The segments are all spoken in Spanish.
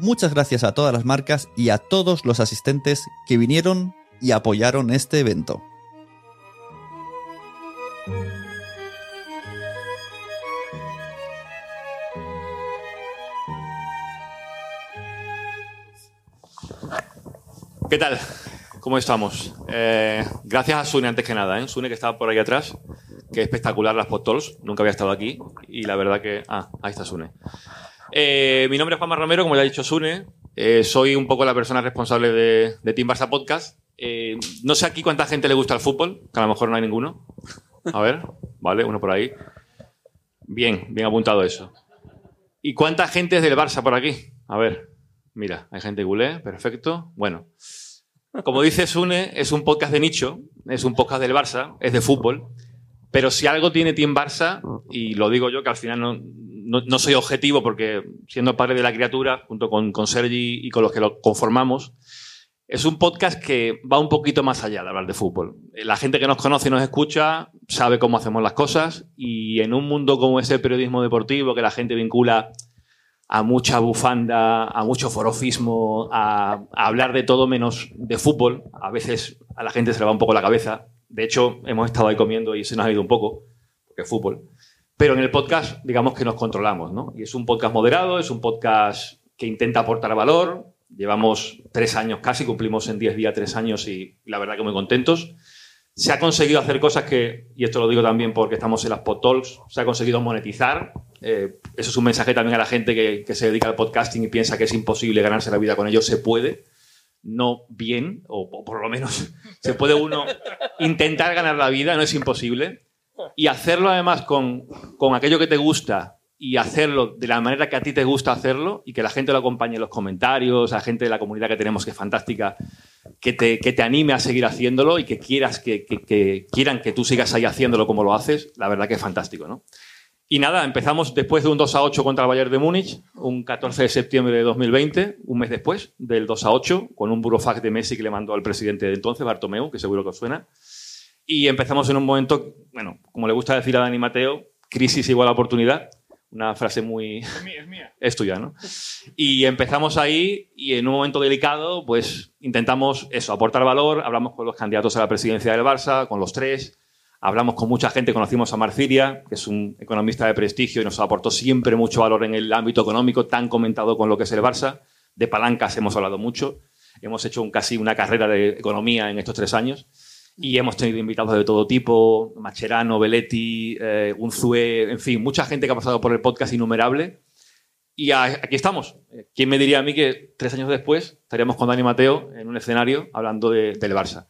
Muchas gracias a todas las marcas y a todos los asistentes que vinieron y apoyaron este evento. ¿Qué tal? ¿Cómo estamos? Eh, gracias a Sune antes que nada, ¿eh? Sune que estaba por ahí atrás, que espectacular las podtols, nunca había estado aquí y la verdad que... Ah, ahí está Sune. Eh, mi nombre es Juanma Romero, como ya ha dicho Sune, eh, soy un poco la persona responsable de, de Team Barça Podcast. Eh, no sé aquí cuánta gente le gusta el fútbol, que a lo mejor no hay ninguno. A ver, vale, uno por ahí. Bien, bien apuntado eso. ¿Y cuánta gente es del Barça por aquí? A ver, mira, hay gente culé, perfecto. Bueno, como dice Sune, es un podcast de nicho, es un podcast del Barça, es de fútbol. Pero si algo tiene Team Barça, y lo digo yo que al final no, no, soy objetivo porque siendo padre de la criatura, junto con, Sergi y con los que lo conformamos, es un podcast que va un poquito más allá de hablar de fútbol. La gente que nos conoce y nos escucha sabe cómo hacemos las cosas y en un mundo como es el periodismo deportivo, que la gente vincula a mucha bufanda, a mucho forofismo, a, a hablar de todo menos de fútbol, a veces a la gente se le va un poco la cabeza. De hecho, hemos estado ahí comiendo y se nos ha ido un poco, porque es fútbol. Pero en el podcast, digamos que nos controlamos, ¿no? Y es un podcast moderado, es un podcast que intenta aportar valor. Llevamos tres años casi, cumplimos en diez días tres años y la verdad que muy contentos. Se ha conseguido hacer cosas que, y esto lo digo también porque estamos en las PodTalks, se ha conseguido monetizar. Eh, eso es un mensaje también a la gente que, que se dedica al podcasting y piensa que es imposible ganarse la vida con ello. Se puede, no bien, o, o por lo menos se puede uno intentar ganar la vida, no es imposible y hacerlo además con, con, aquello que te gusta y hacerlo de la manera que a ti te gusta hacerlo y que la gente lo acompañe en los comentarios, a la gente de la comunidad que tenemos que es fantástica, que te, que te anime a seguir haciéndolo y que quieras que, que, quieran que tú sigas ahí haciéndolo como lo haces, la verdad que es fantástico, ¿no? Y nada, empezamos después de un 2 a 8 contra el Bayern de Múnich, un 14 de septiembre de 2020, un mes después del 2 a 8, con un burofax de Messi que le mandó al presidente de entonces, Bartomeu, que seguro que os suena. Y empezamos en un momento, bueno, como le gusta decir a Dani Mateo, crisis igual a oportunidad. Una frase muy... Es mía, es mía. Es tuya, ¿no? Y empezamos ahí y en un momento delicado, pues intentamos eso, aportar valor. Hablamos con los candidatos a la presidencia del Barça, con los tres. Hablamos con mucha gente, conocimos a Marciria, que es un economista de prestigio y nos aportó siempre mucho valor en el ámbito económico, tan comentado con lo que es el Barça. De palancas hemos hablado mucho. Hemos hecho un, casi una carrera de economía en estos tres años. Y hemos tenido invitados de todo tipo, Macherano, Belletti, eh, Unzue, en fin, mucha gente que ha pasado por el podcast innumerable. Y aquí estamos. ¿Quién me diría a mí que tres años después estaríamos con Dani Mateo en un escenario hablando de, del Barça?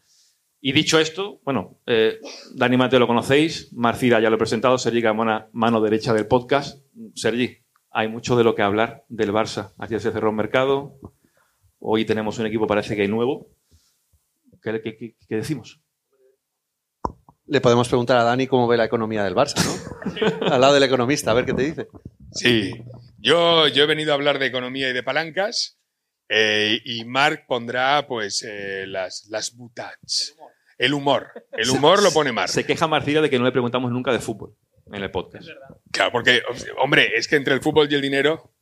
Y dicho esto, bueno, eh, Dani Mateo lo conocéis, Marcira ya lo he presentado, Sergi Camona, mano derecha del podcast. Sergi, hay mucho de lo que hablar del Barça. Ayer se cerró el mercado, hoy tenemos un equipo parece que hay nuevo. ¿Qué, qué, qué, qué decimos? Le podemos preguntar a Dani cómo ve la economía del Barça, ¿no? Al lado del economista, a ver qué te dice. Sí, yo, yo he venido a hablar de economía y de palancas eh, y Marc pondrá pues eh, las, las butats. El humor. El humor lo pone Marc. Se queja Marcira de que no le preguntamos nunca de fútbol en el podcast. Claro, porque, hombre, es que entre el fútbol y el dinero,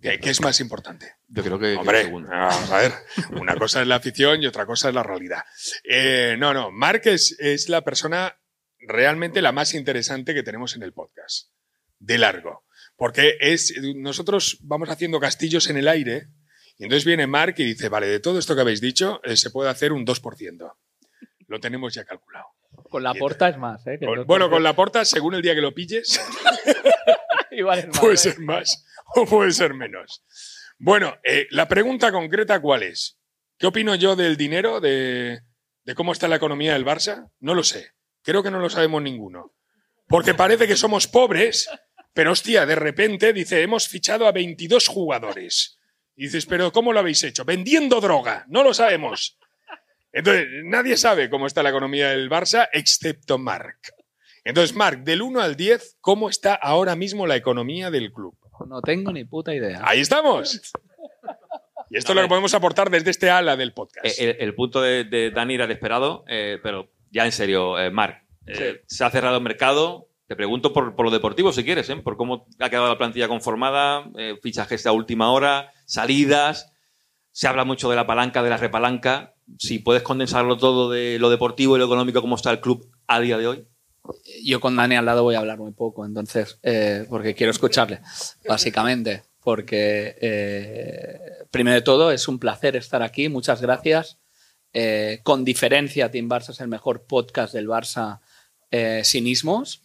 ¿qué, qué es más importante? Yo creo que, Hombre, que vamos a ver, una cosa es la afición y otra cosa es la realidad. Eh, no, no, Marc es, es, la persona realmente la más interesante que tenemos en el podcast, de largo, porque es, nosotros vamos haciendo castillos en el aire y entonces viene Marc y dice, vale, de todo esto que habéis dicho, eh, se puede hacer un 2%. lo tenemos ya calculado. Con la porta es más, ¿eh? Que Con- los- bueno, con la porta, según el día que lo pilles, Igual es más, puede ¿eh? ser más puede ser menos. Bueno, eh, la pregunta concreta, ¿cuál es? ¿Qué opino yo del dinero, de, de cómo está la economía del Barça? No lo sé. Creo que no lo sabemos ninguno. Porque parece que somos pobres, pero hostia, de repente dice, hemos fichado a 22 jugadores. Y dices, pero ¿cómo lo habéis hecho? Vendiendo droga. No lo sabemos. Entonces, nadie sabe cómo está la economía del Barça, excepto Marc. Entonces, Marc, del 1 al 10, ¿cómo está ahora mismo la economía del club? No tengo ni puta idea. Ahí estamos. Y esto es lo que podemos aportar desde este ala del podcast. Eh, El, el punto de, de Dani era el esperado, eh, pero ya en serio, eh, Marc, eh, se ha cerrado el mercado. Te pregunto por, por lo deportivo, si quieres, ¿eh? por cómo ha quedado la plantilla conformada, eh, fichajes a última hora, salidas. Se habla mucho de la palanca, de la repalanca. Si puedes condensarlo todo de lo deportivo y lo económico, cómo está el club a día de hoy. Yo con Dani al lado voy a hablar muy poco, entonces, eh, porque quiero escucharle, básicamente. Porque, eh, primero de todo, es un placer estar aquí. Muchas gracias. Eh, con diferencia, Team Barça es el mejor podcast del Barça eh, sin ismos,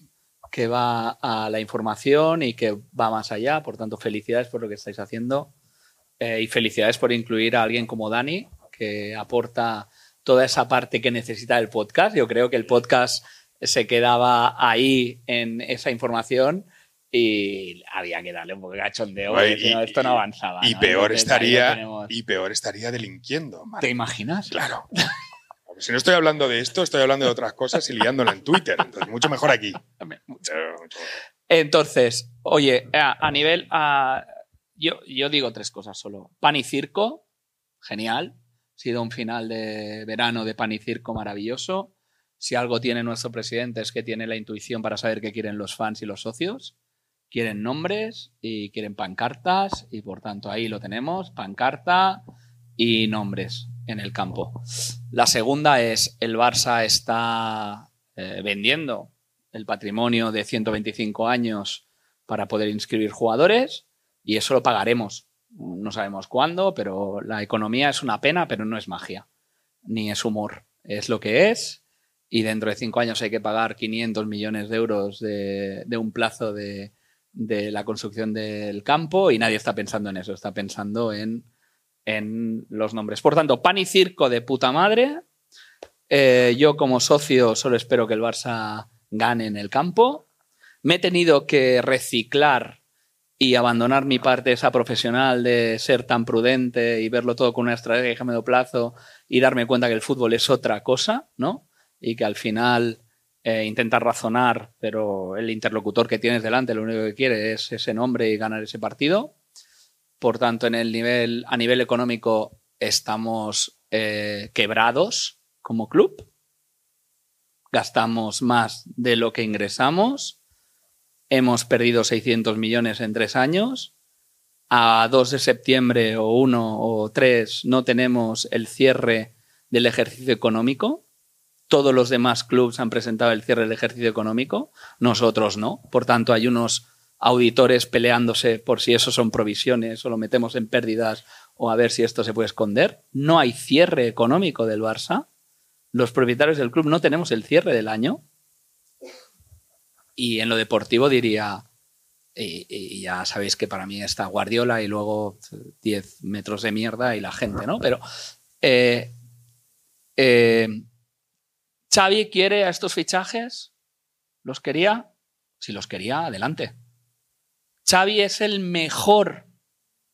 que va a la información y que va más allá. Por tanto, felicidades por lo que estáis haciendo. Eh, y felicidades por incluir a alguien como Dani, que aporta toda esa parte que necesita el podcast. Yo creo que el podcast se quedaba ahí en esa información y había que darle un poco de cachondeo, porque Y- si no, esto no avanzaba. Y ¿no? peor Entonces, estaría, tenemos. y peor estaría delinquiendo. ¿Te imaginas? Claro. Si no estoy hablando de esto, estoy hablando de otras cosas y liándola en Twitter. Entonces, mucho mejor aquí. Mucho. Entonces, oye, a, a nivel. a- yo, yo digo tres cosas solo. Pan y circo, genial. Ha sido un final de verano de pan y circo maravilloso. Si algo tiene nuestro presidente es que tiene la intuición para saber qué quieren los fans y los socios. Quieren nombres y quieren pancartas y por tanto ahí lo tenemos, pancarta y nombres en el campo. La segunda es el Barça está eh, vendiendo el patrimonio de 125 años para poder inscribir jugadores y eso lo pagaremos. No sabemos cuándo, pero la economía es una pena, pero no es magia, ni es humor. Es lo que es y dentro de cinco años hay que pagar 500 millones de euros de, un plazo de, de la construcción del campo y nadie está pensando en eso, está pensando en, en los nombres. Por tanto, pan y circo de puta madre. Eh, yo como socio solo espero que el Barça gane en el campo. Me he tenido que reciclar y abandonar mi parte esa profesional de ser tan prudente y verlo todo con una estrategia a medio plazo y darme cuenta que el fútbol es otra cosa, ¿no? Y que al final eh, razonar, pero el interlocutor que tienes delante lo único que quiere es ese nombre y ganar ese partido. Por tanto, en el nivel, a nivel económico estamos eh, quebrados como club. Gastamos más de lo que ingresamos. Hemos perdido 600 millones en tres años. A 2 de septiembre o 1 o 3 no tenemos el cierre del ejercicio económico. Todos los demás clubes han presentado el cierre del ejercicio económico. Nosotros no. Por tanto, hay unos auditores peleándose por si eso son provisiones o lo metemos en pérdidas o a ver si esto se puede esconder. No hay cierre económico del Barça. Los propietarios del club no tenemos el cierre del año. Y en lo deportivo diría, y, ya sabéis que para mí está Guardiola y luego 10 metros de mierda y la gente, ¿no? Pero eh, eh, Xavi quiere a estos fichajes, ¿los quería? Si los quería, adelante. Xavi es el mejor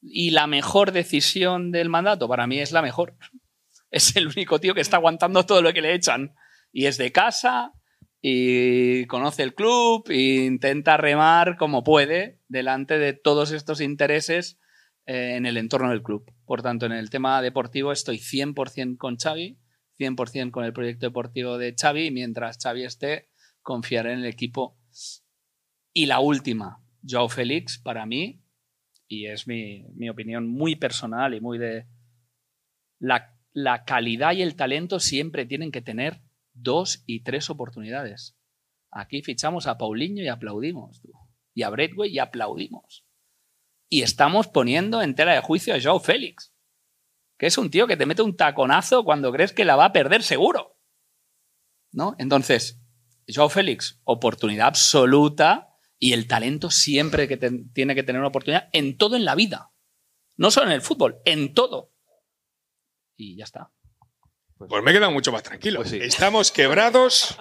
y la mejor decisión del mandato. Para mí es la mejor. Es el único tío que está aguantando todo lo que le echan. Y es de casa y conoce el club e intenta remar como puede delante de todos estos intereses eh, en el entorno del club. Por tanto, en el tema deportivo estoy 100% con Xavi, 100% con el proyecto deportivo de Xavi mientras Xavi esté, confiaré en el equipo. Y la última, Joao Félix, para mí, y es mi, mi opinión muy personal y muy de... La, la calidad y el talento siempre tienen que tener dos y tres oportunidades. Aquí fichamos a Paulinho y aplaudimos. tú. Y a Bradway y aplaudimos. Y estamos poniendo en tela de juicio a Joao Félix, que es un tío que te mete un taconazo cuando crees que la va a perder seguro. ¿no? Entonces, Joao Félix, oportunidad absoluta y el talento siempre que tiene que tener una oportunidad en todo en la vida. No solo en el fútbol, en todo. Y ya está. Pues me he quedado mucho más tranquilo. Pues sí. Estamos quebrados.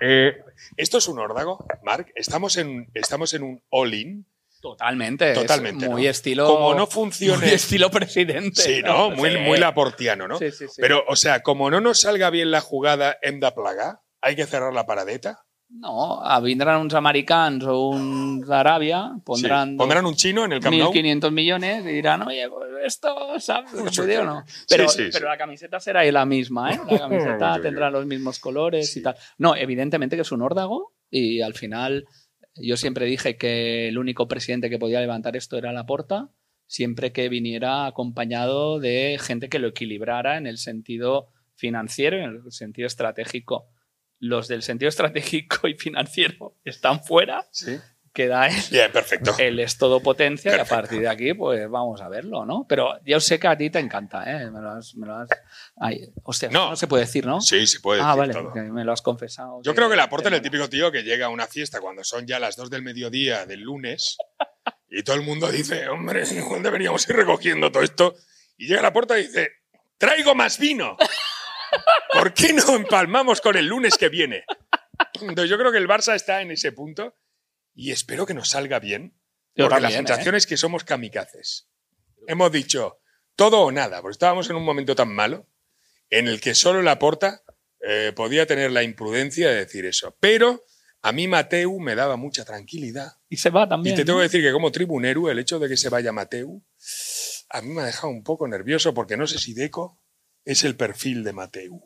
Eh, ¿Esto es un órdago, Marc? ¿Estamos en, estamos en un all-in? Totalmente. es Totalmente, muy ¿no? estilo. Como no funcione- Muy estilo presidente. Sí, ¿no? Muy, Sí. muy laportiano, ¿no? Sí, sí, sí. Pero, o sea, como no nos salga bien la jugada hem de plaga, hay que cerrar la paradeta. No, vendrán unos americanos o un de Arabia, pondrán, Sí. Pondrán un chino en el Camp Nou. 1.500 millones y dirán, oye, pues esto, ¿sabes? Pues, ¿Se o no? Pero, sí, sí. pero la camiseta será ahí la misma, ¿eh? La camiseta tendrá los mismos colores y tal. No, evidentemente que es un órdago y al final yo siempre dije que el único presidente que podía levantar esto era Laporta, siempre que viniera acompañado de gente que lo equilibrara en el sentido financiero en el sentido estratégico. Los del sentido estratégico y financiero están fuera, Sí. Queda él. Bien, perfecto. Él es todo potencia y a Perfecto. partir de aquí, pues vamos a verlo, ¿no? Pero yo sé que a ti te encanta, ¿eh? Me lo has. Me lo has ay, hostia, No. no. se puede decir, ¿no? Sí, se puede ah, decir vale, todo. que me lo has confesado. Yo creo que la aporta en el típico tío que llega a una fiesta cuando son ya las 2 del mediodía del lunes y todo el mundo dice, hombre, igual deberíamos ir recogiendo todo esto. Y llega la puerta y dice, traigo más vino. ¿Por qué no empalmamos con el lunes que viene? Entonces yo creo que el Barça está en ese punto y espero que nos salga bien. Yo porque también, la sensación es que somos kamikazes. Hemos dicho todo o nada, porque estábamos en un momento tan malo en el que solo la porta podía tener la imprudencia de decir eso. Pero a mí Mateu me daba mucha tranquilidad. Y se va también. y te tengo que decir que como tribunero, el hecho de que se vaya Mateu, a mí me ha dejado un poco nervioso porque no sé si Deco es el perfil de Mateu.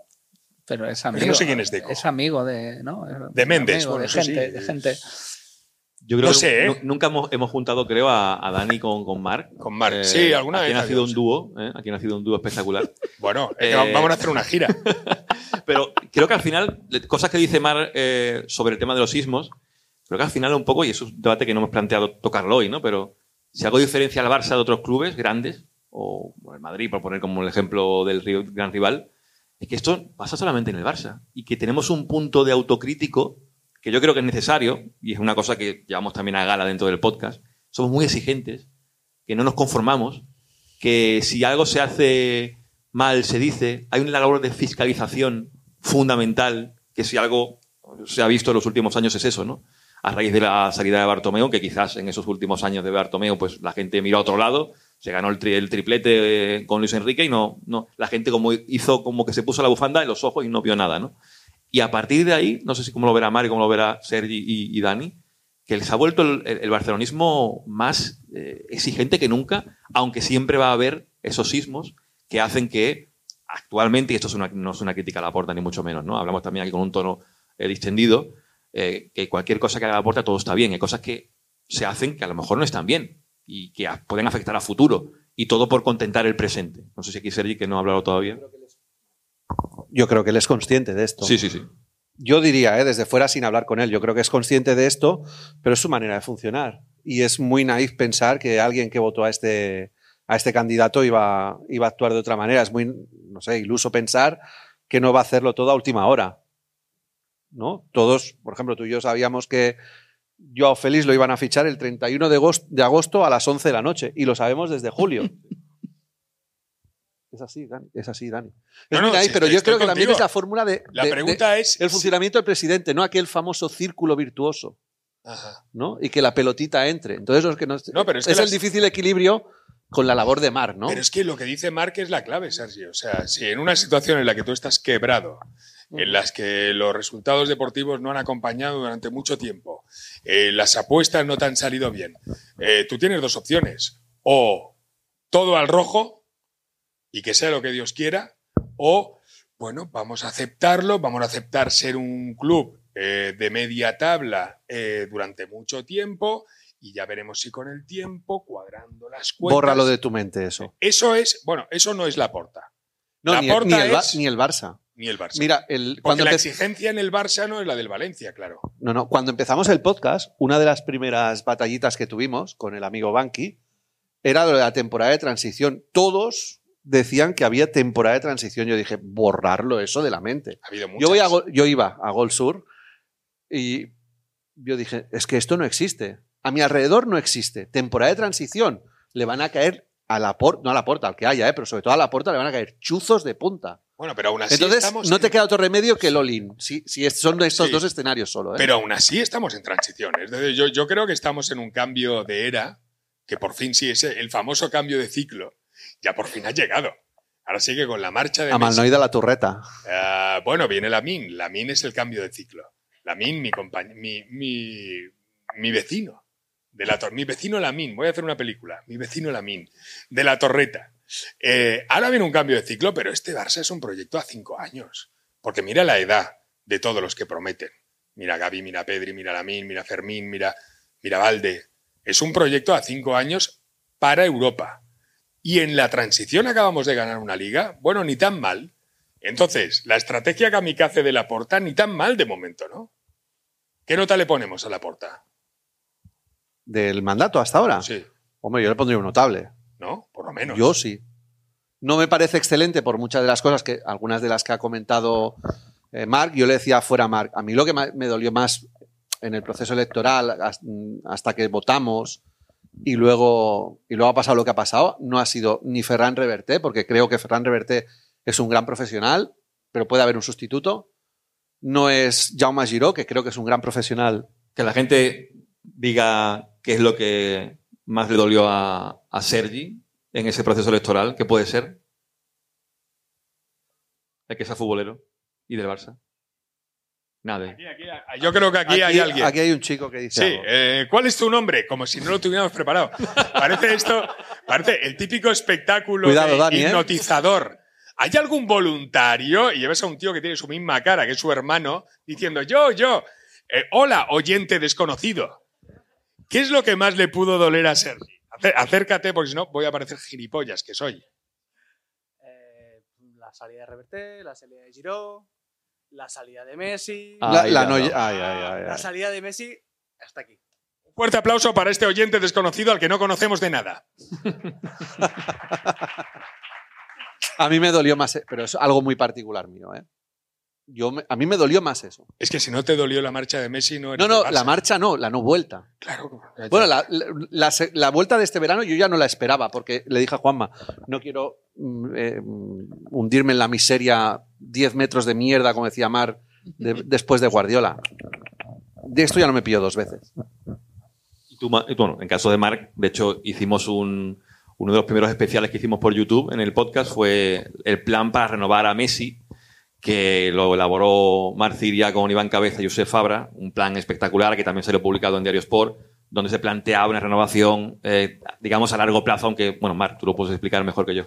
Pero es amigo. no sé quién es Deco. Es amigo de. ¿no? De Méndez, amigo bueno, de eso gente, sí. de gente. Yo creo No que sé, ¿eh? nu- nunca hemos, hemos juntado, creo, a, a Dani con, con Marc. Con Marc. Sí, alguna aquí vez ha nacido adiós. un dúo, ¿eh? Aquí ha nacido un dúo espectacular. Bueno, que Eh, vamos a hacer una gira. Pero creo que al final, cosas que dice Mar eh, sobre el tema de los sismos, creo que al final un poco, y es un debate que no hemos planteado tocarlo hoy, ¿no? Pero si algo diferencia al Barça de otros clubes grandes, o el Madrid, por poner como el ejemplo del gran rival, es que esto pasa solamente en el Barça. Y que tenemos un punto de autocrítico que yo creo que es necesario, y es una cosa que llevamos también a gala dentro del podcast. Somos muy exigentes, que no nos conformamos, que si algo se hace mal se dice, hay una labor de fiscalización fundamental, que si algo se ha visto en los últimos años es eso, ¿no? A raíz de la salida de Bartomeu, que quizás en esos últimos años de Bartomeu, pues la gente miró a otro lado, se ganó el, tri- el triplete eh, con Luis Enrique y no, no, la gente como hizo como que se puso la bufanda en los ojos y no vio nada, ¿no? Y a partir de ahí, no sé si cómo lo verá Mario, cómo lo verá Sergi y, Dani, que se ha vuelto el, el- el barcelonismo más eh, exigente que nunca, aunque siempre va a haber esos sismos que hacen que actualmente, y esto es una- no es una crítica a la porta ni mucho menos, ¿no? Hablamos también aquí con un tono eh, distendido, eh, que cualquier cosa que haga la porta todo está bien. Hay cosas que se hacen que a lo mejor no están bien y que pueden afectar a futuro. Y todo por contentar el presente. No sé si aquí Sergi, que no ha hablado todavía. Yo creo que él es consciente de esto. Sí, sí, sí. Yo diría, ¿eh? desde fuera sin hablar con él, yo creo que es consciente de esto, pero es su manera de funcionar. Y es muy naif pensar que alguien que votó a este, a este candidato iba, iba a actuar de otra manera. Es muy, no sé, iluso pensar que no va a hacerlo todo a última hora. ¿No? Todos, por ejemplo, tú y yo sabíamos que Joao Félix lo iban a fichar el 31 de agosto, de agosto a las 11 de la noche y lo sabemos desde julio. Es así, Dani. Es así, Dani. Es No, no, sí, pero estoy- yo estoy creo que también es la fórmula de, La de- de- pregunta es... el funcionamiento del presidente, no aquel famoso círculo virtuoso, Ajá. ¿no? Y que la pelotita entre. Entonces, los que no, No, pero es es, el difícil equilibrio con la labor de Mar, ¿no? Pero es que lo que dice Mark es la clave, Sergio. O sea, si en una situación en la que tú estás quebrado, en las que los resultados deportivos no han acompañado durante mucho tiempo, eh, las apuestas no te han salido bien, eh, tú tienes dos opciones. O todo al rojo y que sea lo que Dios quiera, o, bueno, vamos a aceptarlo, vamos a aceptar ser un club eh, de media tabla eh, durante mucho tiempo y ya veremos si con el tiempo, cuadrando las cuentas... Bórralo de tu mente eso. Eso es, bueno, eso no es la porta, No, La ni, Porta ni el, es- ni el Barça. ni el Barça. Mira, el, Porque cuando, la exigencia en el Barça no es la del Valencia, claro. no, no, cuando empezamos el podcast, una de las primeras batallitas que tuvimos con el amigo Banqui era lo de la temporada de transición. Todos decían que había temporada de transición. Yo dije, borrarlo eso de la mente. Ha habido muchas. Yo, voy a yo iba a Gol Sur y yo dije, es que esto no existe. A mi alrededor no existe. Temporada de transición. Le van a caer a la puerta, no a la puerta, al que haya, ¿eh? pero sobre todo a la puerta le van a caer chuzos de punta. Bueno, pero aún así Entonces, estamos no te queda otro remedio que el all-in. Si, si es- son estos Sí. dos escenarios solo. ¿eh? Pero aún así estamos en transición. Es yo, yo creo que estamos en un cambio de era, que por fin sí, ese, el famoso cambio de ciclo, ya por fin ha llegado. Ahora sí que con la marcha de a Messi- Malnoida la turreta. Ah, bueno, viene la MIN. La MIN es el cambio de ciclo. La MIN, mi, mi, mi, mi vecino. De la mi vecino la MIN. Voy a hacer una película. Mi vecino la MIN. De la torreta. Eh, ahora viene un cambio de ciclo, pero este Barça es un proyecto a cinco años. Porque mira la edad de todos los que prometen. Mira Gaby, mira Pedri, mira Lamin, mira Fermín, mira, mira Valde. Es un proyecto a cinco años para Europa. Y en la transición acabamos de ganar una liga. Bueno, ni tan mal. Entonces, la estrategia kamikaze de la porta ni tan mal de momento, ¿no? ¿Qué nota le ponemos a la porta? Del mandato hasta ahora. Sí, Hombre, yo le pondría un notable. ¿no? Por lo menos. Yo sí. No me parece excelente por muchas de las cosas que, algunas de las que ha comentado eh, Marc, yo le decía fuera Marc. A mí lo que me dolió más en el proceso electoral, has- hasta que votamos, y luego, y luego ha pasado lo que ha pasado, no ha sido ni Ferran Reverté, porque creo que Ferran Reverté es un gran profesional, pero puede haber un sustituto. No es Jaume Giró, que creo que es un gran profesional. Que la gente diga qué es lo que más le dolió a, a Sergi en ese proceso electoral, ¿qué puede ser? El que sea futbolero y del Barça. Aquí, aquí, yo creo que aquí, hay alguien. aquí hay un chico que dice Sí, algo. eh, ¿cuál es tu nombre? Como si no lo tuviéramos preparado. Parece esto, parece el típico espectáculo Cuidado, de Dani, ¿eh? hipnotizador. ¿Hay algún voluntario? Y llevas a un tío que tiene su misma cara, que es su hermano, diciendo, yo, yo, eh, hola, oyente desconocido. ¿Qué es lo que más le pudo doler a Sergi? Acé- Acércate, porque si no voy a parecer gilipollas que soy. Eh, la salida de Reverté, la salida de Giró, la salida de Messi. La- Ahí la la no- no. ay, ay, ay, La ay. salida de Messi hasta aquí. Un fuerte aplauso para este oyente desconocido al que no conocemos de nada. A mí me dolió más, eh, pero es algo muy particular mío, ¿eh? Yo me- a mí me dolió más eso. Es que si no te dolió la marcha de Messi, no eres No, no, la marcha no, la no vuelta. Claro. Bueno, la, la- la se- la vuelta de este verano yo ya no la esperaba, porque le dije a Juanma, no quiero mm, eh, mm, hundirme en la miseria 10 metros de mierda, como decía Mar, de- después de Guardiola. De esto ya no me pillo dos veces. Y tú, bueno, en caso de Marc, de hecho, hicimos un, uno de los primeros especiales que hicimos por YouTube en el podcast fue el plan para renovar a Messi, que lo elaboró Marc Ciria con Iván Cabeza y Josep Fabra, un plan espectacular que también salió publicado en Diario Sport, donde se planteaba una renovación, eh, digamos, a largo plazo, aunque, bueno, Marc, tú lo puedes explicar mejor que yo.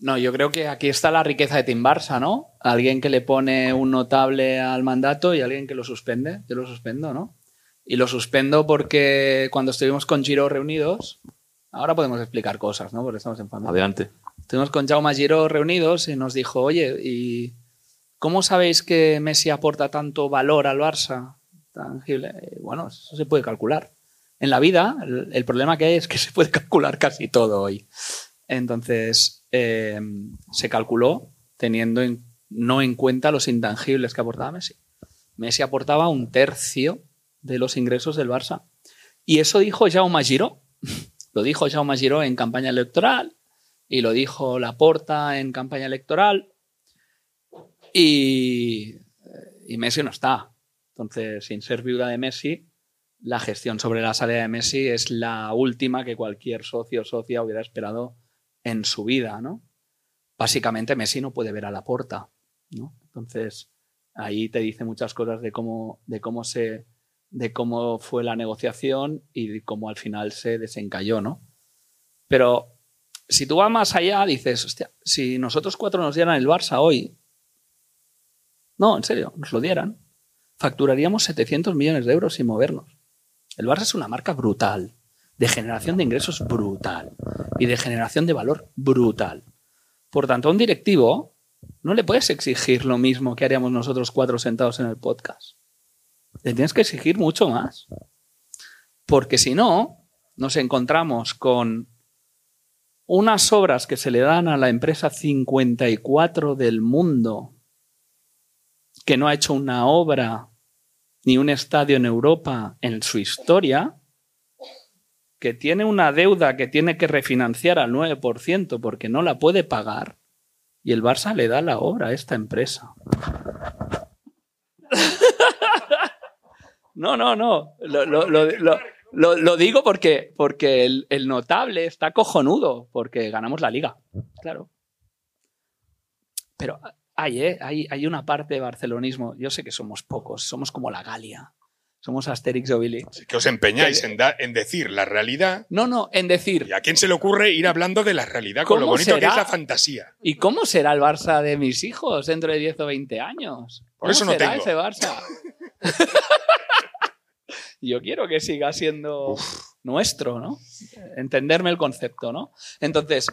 No, yo creo que aquí está la riqueza de Tim Barça, ¿no? Alguien que le pone un notable al mandato y alguien que lo suspende. Yo lo suspendo, ¿no? Y lo suspendo porque cuando estuvimos con Giro reunidos, ahora podemos explicar cosas, ¿no? Porque estamos en familia. Adelante. Estuvimos con Jaume Giro reunidos y nos dijo, oye, ¿y cómo sabéis que Messi aporta tanto valor al Barça? Tangible. Eh, Bueno, eso se puede calcular. En la vida, el, problema que hay es que se puede calcular casi todo hoy. Entonces, eh, se calculó teniendo en- no en cuenta los intangibles que aportaba Messi. Messi aportaba un tercio de los ingresos del Barça. Y eso dijo Jaume Giró. Lo dijo Jaume Giró en campaña electoral y lo dijo Laporta en campaña electoral y, Messi no está. Entonces, sin ser viuda de Messi, la gestión sobre la salida de Messi es la última que cualquier socio o socia hubiera esperado en su vida, ¿no? Básicamente Messi no puede ver a Laporta, ¿no? Entonces, ahí te dice muchas cosas de cómo, de cómo se de cómo fue la negociación y cómo al final se desencalló, ¿no? Pero si tú vas más allá, dices, hostia, si nosotros cuatro nos dieran el Barça hoy, no, en serio, nos lo dieran, facturaríamos 700 millones de euros sin movernos. El Barça es una marca brutal, de generación de ingresos brutal y de generación de valor brutal. Por tanto, a un directivo no le puedes exigir lo mismo que haríamos nosotros cuatro sentados en el podcast. Le tienes que exigir mucho más. Porque si no, nos encontramos con unas obras que se le dan a la empresa 54 del mundo, que no ha hecho una obra ni un estadio en Europa en su historia, que tiene una deuda que tiene que refinanciar al 9% porque no la puede pagar, y el Barça le da la obra a esta empresa. No, no, no. Lo, lo- lo- lo- digo porque, porque el notable está cojonudo, porque ganamos la liga. Claro. Pero hay, ¿eh? hay, hay una parte de barcelonismo. Yo sé que somos pocos, somos como la Galia. Somos Asterix y Obelix. Que os empeñáis en, da- en decir la realidad. No, no, en decir, ¿Y a quién se le ocurre ir hablando de la realidad con lo ¿Cómo bonito que es la fantasía? ¿y cómo será el Barça de mis hijos dentro de 10 o 20 años? Por ¿Cómo eso no será tengo. ese Barça? Yo quiero que siga siendo nuestro, ¿no? Entenderme el concepto, ¿no? Entonces,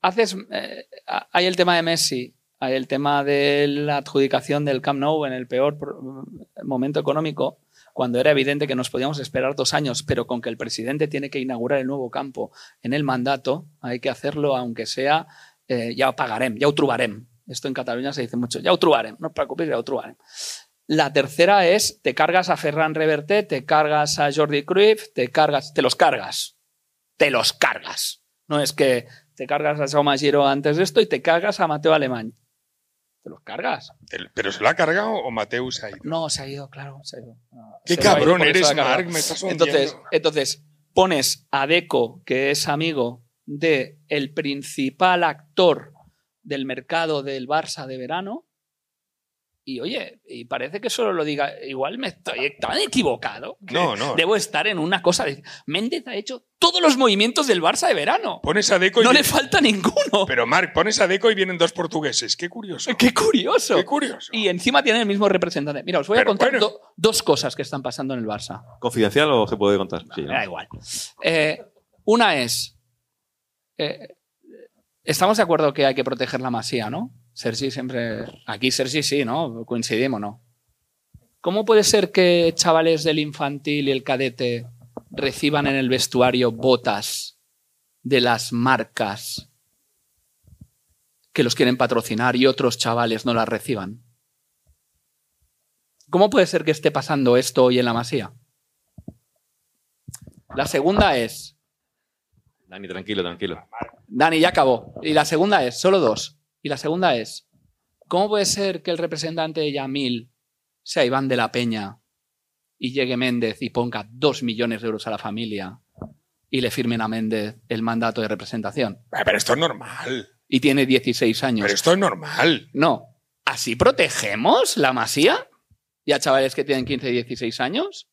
haces. eh, hay el tema de Messi, el tema de la adjudicación del Camp Nou en el peor momento económico, cuando era evidente que nos podíamos esperar dos años, pero con que el presidente tiene que inaugurar el nuevo campo en el mandato, hay que hacerlo, aunque sea. eh, ya pagarem, ya ho trobarem. Esto en Cataluña se dice mucho, ya ho trobarem, no os preocupéis, ya ho trobarem. La tercera es, te cargas a Ferran Reverte, te cargas a Jordi Cruyff, te cargas, te los cargas. Te los cargas. No es que te cargas a Jaume Giro antes de esto y te cargas a Mateo Alemán. Te los cargas. ¿Pero se lo ha cargado o Mateus ha ido? No, se ha ido, claro, se ha ido. No, Qué ido, cabrón eres. Marc, me estás hundiendo. Entonces, entonces, pones a Deco, que es amigo de el principal actor del mercado del Barça de verano, y oye, y parece que solo lo diga, igual me estoy tan equivocado. que No, no. Debo estar en una cosa de. Méndez ha hecho todos los movimientos del Barça de verano. Pones a Deco y No le falta ninguno. Pero Marc, pones a Deco y vienen dos portugueses. Qué curioso. Qué curioso. Qué curioso. Y encima tienen el mismo representante. Mira, os voy a contar bueno. do- dos cosas que están pasando en el Barça. ¿Confidencial o se puede contar? Sí, da igual. Eh, una es. eh, estamos de acuerdo que hay que proteger la masía, ¿no? Sergi siempre. Aquí Sergi sí, ¿no? Coincidimos, ¿no? ¿Cómo puede ser que chavales del infantil y el cadete reciban en el vestuario botas de las marcas que los quieren patrocinar y otros chavales no las reciban? ¿Cómo puede ser que esté pasando esto hoy en la masía? La segunda es, Dani, tranquilo, tranquilo. Dani, ya acabó. Y la segunda es, solo dos. Y la segunda es, ¿cómo puede ser que el representante de Yamil sea Iván de la Peña y llegue Méndez y ponga dos millones de euros a la familia y le firmen a Méndez el mandato de representación? Ah, Pero esto es normal. Y tiene 16 años. Pero esto es normal. No. ¿Así protegemos la masía? ¿Y a chavales que tienen 15 y 16 años?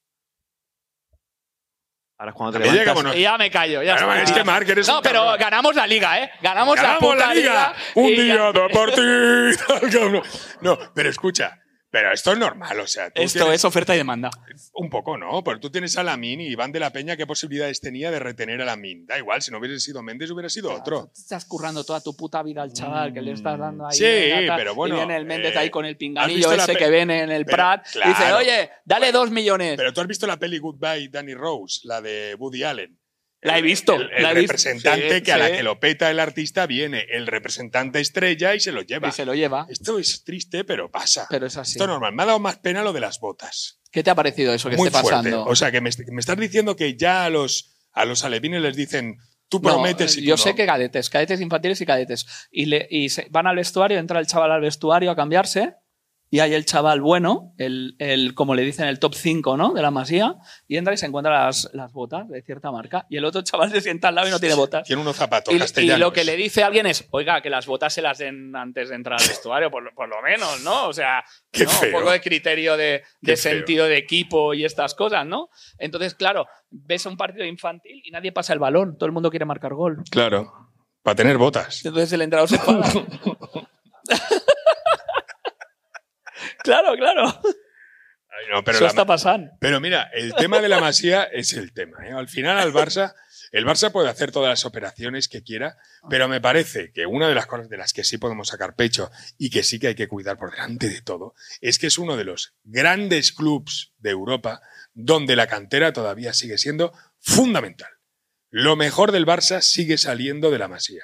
Ahora es cuando te También levantas. llegamos- Y ya me callo. Ya eres No, un pero cabrón. ganamos la liga, ¿eh? Ganamos, ¡Ganamos la puta la liga! Un día de partida. cabrón. No, pero escucha. Pero esto es normal, o sea. Esto tienes- es oferta y demanda. Un poco, ¿no? Pero tú tienes a Lamin y Iván de la Peña, ¿qué posibilidades tenía de retener a Lamin? Da igual, si no hubiese sido Méndez, hubiera sido otro. Te estás currando toda tu puta vida al chaval que le estás dando ahí. Sí, pero bueno, Y viene el Méndez eh, ahí con el ¿has pinganillo ese que viene en el Pero, Prat. y dice, claro. oye, dale dos millones. Pero tú has visto la peli Goodbye, Danny Rose, la de Woody Allen. La he visto, El, el la he visto. representante Sí, que a la que lo peta el artista viene el representante estrella y se lo lleva. y se lo lleva. Esto es triste, pero pasa. Pero es así. Esto es normal. Me ha dado más pena lo de las botas. ¿Qué te ha parecido eso que Muy esté fuerte. pasando? O sea, que me, estás diciendo que ya a los, a los alevines les dicen, tú No, prometes y tú yo no. sé que cadetes, cadetes infantiles y cadetes. Y, le- y se- van al vestuario, entra el chaval al vestuario a cambiarse. Y hay el chaval bueno, el, el, como le dicen, el top 5 ¿no? de la masía, y entra y se encuentra las, las botas de cierta marca. Y el otro chaval se sienta al lado y no tiene botas. Tiene unos zapatos Y, lo que le dice a alguien es, oiga, que las botas se las den antes de entrar al vestuario, por, lo- por lo menos, ¿no? O sea, Qué ¿no? un poco de criterio de, sentido de equipo y estas cosas, ¿no? Entonces, claro, ves un partido infantil y nadie pasa el balón, todo el mundo quiere marcar gol. Claro. Para tener botas. Entonces el entrenador se. claro, claro. Ay, no, pero Eso la- está pasando. Pero mira, el tema de la masía es el tema. ¿eh? Al final al Barça, el Barça puede hacer todas las operaciones que quiera, pero me parece que una de las cosas de las que sí podemos sacar pecho y que sí que hay que cuidar por delante de todo, es que es uno de los grandes clubs de Europa donde la cantera todavía sigue siendo fundamental. lo mejor del Barça sigue saliendo de la Masía.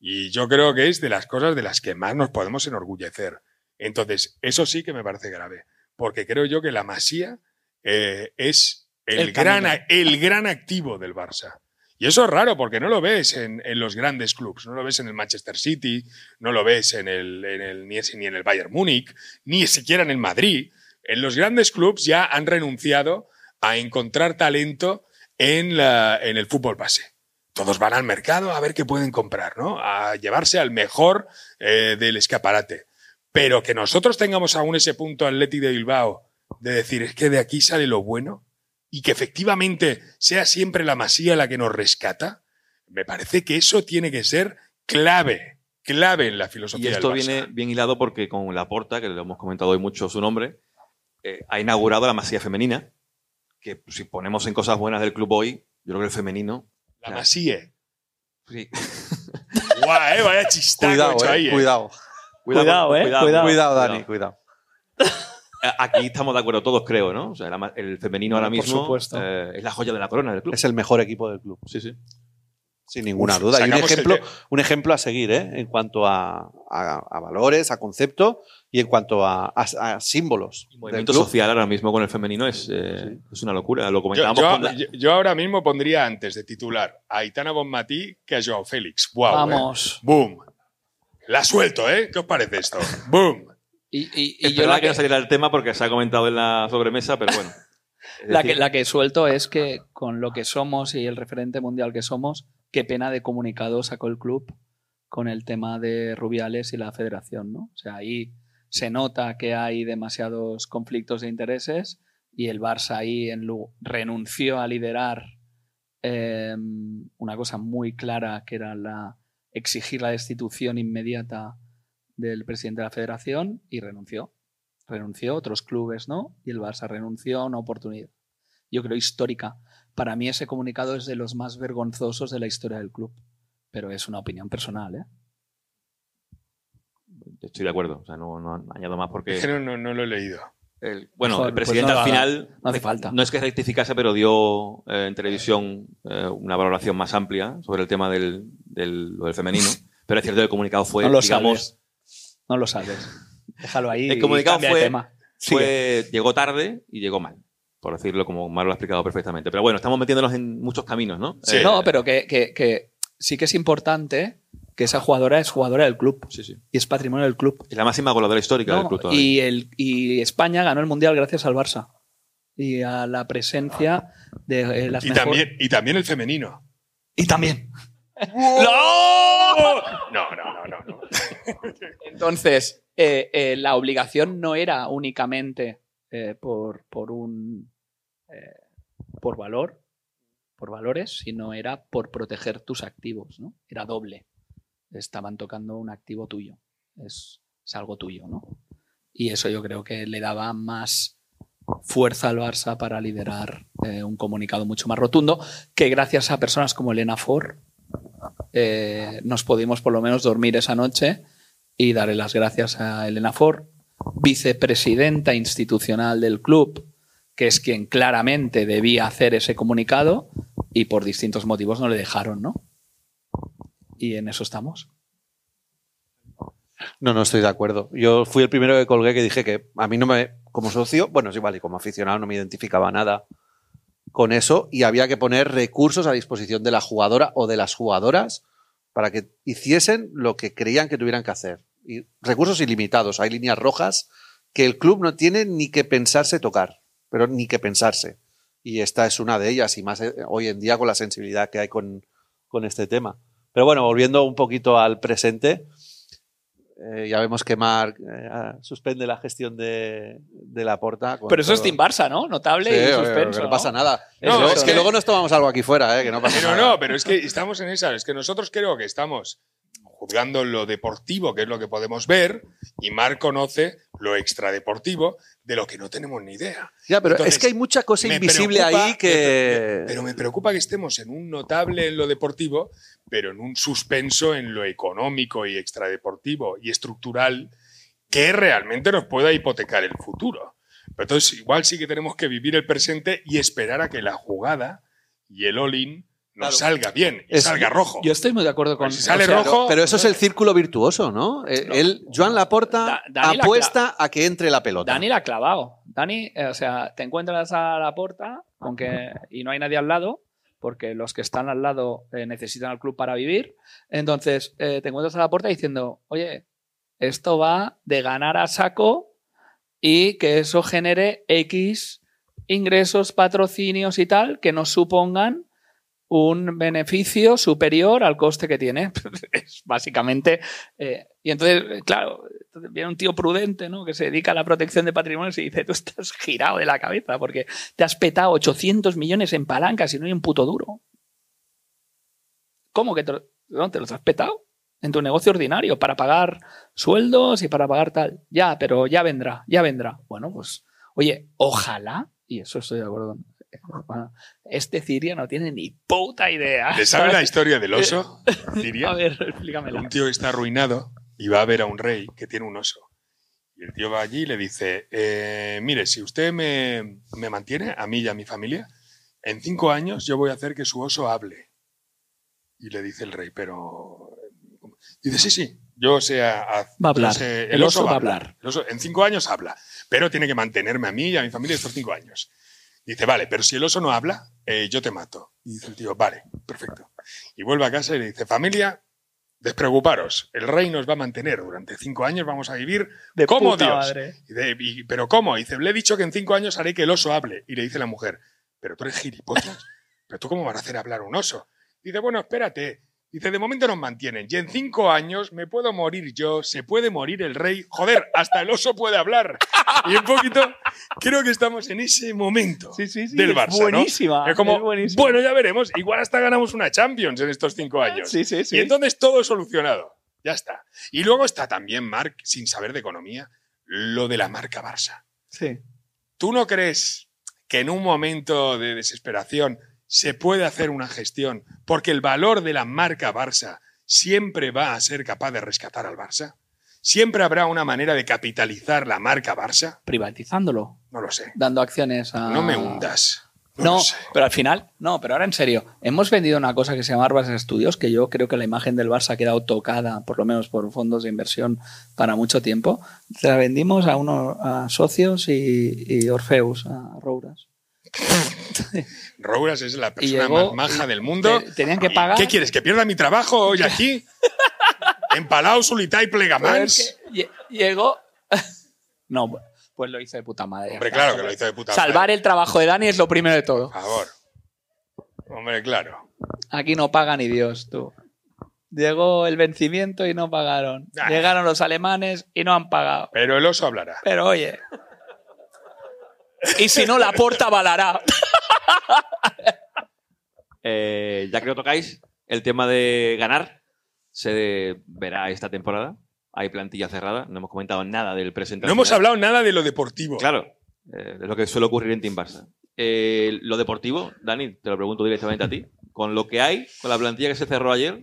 Y yo creo que es de las cosas de las que más nos podemos enorgullecer. Entonces, eso sí que me parece grave, porque creo yo que la Masía eh, es el, El gran, el gran activo del Barça. Y eso es raro porque no lo ves en, en los grandes clubes, no lo ves en el Manchester City, no lo ves en el, en el- ni, en el Bayern Múnich, ni siquiera en el Madrid. En los grandes clubes ya han renunciado a encontrar talento en, la- en el fútbol base. Todos van al mercado a ver qué pueden comprar, ¿no? A llevarse al mejor eh, del escaparate. Pero que nosotros tengamos aún ese punto Atleti de Bilbao de decir es que de aquí sale lo bueno y que efectivamente sea siempre la masía la que nos rescata, me parece que eso tiene que ser clave, clave en la Y filosofía esto del Barça. viene bien hilado porque con la Porta, que lo hemos comentado hoy mucho su nombre, eh, ha inaugurado la masía femenina, que si ponemos en cosas buenas del club hoy, yo creo que el femenino... La masía. sí. Guau, eh, vaya chistaco Cuidado, hecho eh, ahí, eh. Cuidado. Cuidado, eh, cuidado. Cuidado, Dani, cuidado. Eh, Aquí estamos de acuerdo todos, creo, ¿no? O sea, el femenino ahora Por mismo supuesto. eh, es la joya de la corona del club. Es el mejor equipo del club, Sí, sí. sin ninguna Uf, duda. Y un el ejemplo, un ejemplo a seguir, ¿eh? En cuanto a, a- a valores, a concepto y en cuanto a, a- a símbolos. El del movimiento club. social ahora mismo con el femenino es, eh, es una locura. Lo comentábamos yo- con la- yo- yo ahora mismo pondría antes de titular a Aitana Bonmatí que a Joao Félix. Wow, Vamos. Boom. La suelto, ¿eh? ¿Qué os parece esto? Boom. Y, y- y Es yo la que no saliera el tema porque se ha comentado en la sobremesa, pero bueno. La, que, la que suelto es que con lo que somos y el referente mundial que somos, qué pena de comunicado sacó el club con el tema de Rubiales y la federación, ¿no? O sea, ahí se nota que hay demasiados conflictos de intereses y el Barça ahí en renunció a liderar eh, una cosa muy clara que era la exigir la destitución inmediata del presidente de la federación y renunció. Renunció, otros clubes no, y el Barça renunció a una oportunidad. Yo creo histórica. Para mí ese comunicado es de los más vergonzosos de la historia del club, pero es una opinión personal, ¿eh? Estoy de acuerdo. O sea, no, no añado más porque. Es que no, no- no lo he leído. El- bueno, Joder, el pues presidente no al final. No hace falta. No es que rectificase, pero dio eh, en televisión eh, una valoración más amplia sobre el tema del, del, femenino. Pero es cierto que el comunicado fue, no lo digamos, sabes. No lo sabes. Déjalo ahí. El comunicado fue- tema. fue, llegó tarde y llegó mal. Por decirlo como Mar lo ha explicado perfectamente. Pero bueno, estamos metiéndonos en muchos caminos, ¿no? Sí. Eh, No, pero que, que- que sí que es importante que esa jugadora es jugadora del club Sí, sí. y es patrimonio del club. Es la máxima goleadora histórica No, del club todavía. y, el, y España ganó el Mundial gracias al Barça. Y a la presencia de eh, las Y mejor- también, y también el femenino. Y también. ¡No! No, no, no, no. no. Entonces, eh, eh, la obligación no era únicamente eh, por, por un eh, por valor, por valores, sino era por proteger tus activos, ¿no? Era doble. Estaban tocando un activo tuyo. Es, es algo tuyo, ¿no? Y eso yo creo que le daba más fuerza al Barça para liderar eh, un comunicado mucho más rotundo, que gracias a personas como Elena Ford eh, nos pudimos por lo menos dormir esa noche y darle las gracias a Elena Ford, vicepresidenta institucional del club, que es quien claramente debía hacer ese comunicado y por distintos motivos no le dejaron, ¿no? Y en eso estamos. No, no estoy de acuerdo. Yo fui el primero que colgué que dije que a mí no me, como socio, bueno, sí, vale, como aficionado no me identificaba nada con eso y había que poner recursos a disposición de la jugadora o de las jugadoras para que hiciesen lo que creían que tuvieran que hacer. Y recursos ilimitados. Hay líneas rojas que el club no tiene ni que pensarse tocar, pero ni que pensarse. Y esta es una de ellas, y más eh, hoy en día con la sensibilidad que hay con, con este tema. Pero bueno, volviendo un poquito al presente, eh, ya vemos que Marc eh, ah, suspende la gestión de, de la porta. Pero eso es todo. Team Barça, ¿no? Notable Sí, y suspenso. no pasa nada. No, es que, que- luego nos tomamos algo aquí fuera, eh, que no pasa Pero nada. no, pero es que estamos en esa. Es que nosotros creo que estamos juzgando lo deportivo, que es lo que podemos ver, y Mar conoce lo extradeportivo de lo que no tenemos ni idea. Ya, pero Entonces, es que hay mucha cosa invisible ahí que. me- Pero me preocupa que estemos en un notable en lo deportivo, pero en un suspenso en lo económico y extradeportivo y estructural que realmente nos pueda hipotecar el futuro. Pero entonces, igual sí que tenemos que vivir el presente y esperar a que la jugada y el all-in Claro. salga bien, y Es- salga rojo. Yo estoy muy de acuerdo con. Pues si sale o sea, rojo- Pero eso es el círculo virtuoso, ¿no? Eh, Él, Joan Laporta Da- la apuesta a que entre la pelota. Dani la ha clavado. Dani, eh, o sea, te encuentras a la puerta con que, y no hay nadie al lado, porque los que están al lado eh, necesitan al club para vivir. Entonces, eh, te encuentras a la puerta diciendo, oye, esto va de ganar a saco y que eso genere X ingresos, patrocinios y tal, que nos supongan un beneficio superior al coste que tiene. es básicamente. eh, y entonces, claro, viene un tío prudente, ¿no? Que se dedica a la protección de patrimonios y dice: Tú estás girado de la cabeza porque te has petado 800 millones en palancas y no hay un puto duro. ¿Cómo que te, no, te los has petado? En tu negocio ordinario, para pagar sueldos y para pagar tal. Ya, pero ya vendrá, ya vendrá. Bueno, pues, oye, ojalá, y eso estoy de acuerdo. Este Ciria no tiene ni puta idea. ¿Le sabe la historia del oso? Siria? A ver, explícamela. Un tío que está arruinado y va a ver a un rey que tiene un oso. Y el tío va allí y le dice, eh, mire, si usted me, me mantiene, a mí y a mi familia, en cinco años yo voy a hacer que su oso hable. Y le dice el rey, pero... Dice, sí, sí, yo sé... a- a- Va a hablar. sé- El oso va a hablar. El oso- en cinco años habla, pero tiene que mantenerme a mí y a mi familia estos cinco años. Dice, vale, pero si el oso no habla, eh, yo te mato. Y dice el tío, vale, perfecto. Y vuelve a casa y le dice, familia, despreocuparos, el rey nos va a mantener durante cinco años, vamos a vivir De como puta Dios. madre. Y de- y- ¿Pero cómo? Y dice, le he dicho que en cinco años haré que el oso hable. Y le dice la mujer, pero tú eres gilipollas, pero tú cómo vas a hacer hablar un oso. Dice, bueno, espérate. Dice, de momento nos mantienen. Y en cinco años me puedo morir yo, se puede morir el rey. Joder, hasta el oso puede hablar. Y un poquito, creo que estamos en ese momento Sí, sí, sí. del es Barça, ¿no? buenísima. Es como, es buenísima. bueno, ya veremos. Igual hasta ganamos una Champions en estos cinco años. Sí, sí, sí. Y entonces todo solucionado. Ya está. Y luego está también, Marc, sin saber de economía, lo de la marca Barça. Sí. ¿Tú no crees que en un momento de desesperación se puede hacer una gestión porque el valor de la marca Barça siempre va a ser capaz de rescatar al Barça? ¿Siempre habrá una manera de capitalizar la marca Barça? Privatizándolo, No lo sé. dando acciones a. No me hundas. No, No, lo sé. pero al final, no, pero ahora en serio, hemos vendido una cosa que se llama Barça Studios, que yo creo que la imagen del Barça ha quedado tocada, por lo menos por fondos de inversión, para mucho tiempo. La vendimos a unos a socios y, y Orfeus, a Rouras. Rouras es la persona llegó- más maja del mundo. te- tenían que ¿Y pagar- ¿Qué quieres? ¿Que pierda mi trabajo hoy aquí? en Palau, Solità y Plegamans. que llegó. no, pues lo hizo de puta madre. Hombre, claro que lo hizo de puta Salvar madre. el trabajo de Dani es lo primero de todo. Por favor. Hombre, claro. Aquí no paga ni Dios, tú. Llegó el vencimiento y no pagaron. Ah. Llegaron los alemanes y no han pagado. Pero el oso hablará. Pero oye. Y si no, la porta balará. Eh, ya que lo tocáis, el tema de ganar se verá esta temporada. Hay plantilla cerrada, no hemos comentado nada del presente. No hemos hablado nada de lo deportivo. Claro, eh, es lo que suele ocurrir en Team Barça. Eh, lo deportivo, Dani, te lo pregunto directamente a ti. Con lo que hay, con la plantilla que se cerró ayer,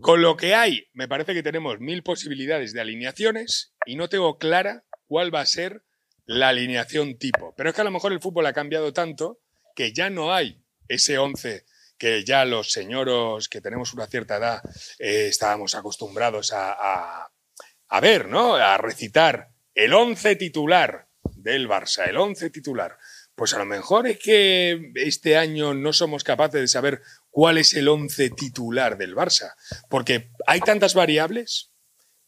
Con lo que hay, me parece que tenemos mil posibilidades de alineaciones y no tengo clara cuál va a ser la alineación tipo. Pero es que a lo mejor el fútbol ha cambiado tanto que ya no hay ese 11 que ya los señoros que tenemos una cierta edad eh, estábamos acostumbrados a, a- a ver, ¿no? A recitar el 11 titular del Barça, el 11 titular. Pues a lo mejor es que este año no somos capaces de saber cuál es el 11 titular del Barça, porque hay tantas variables,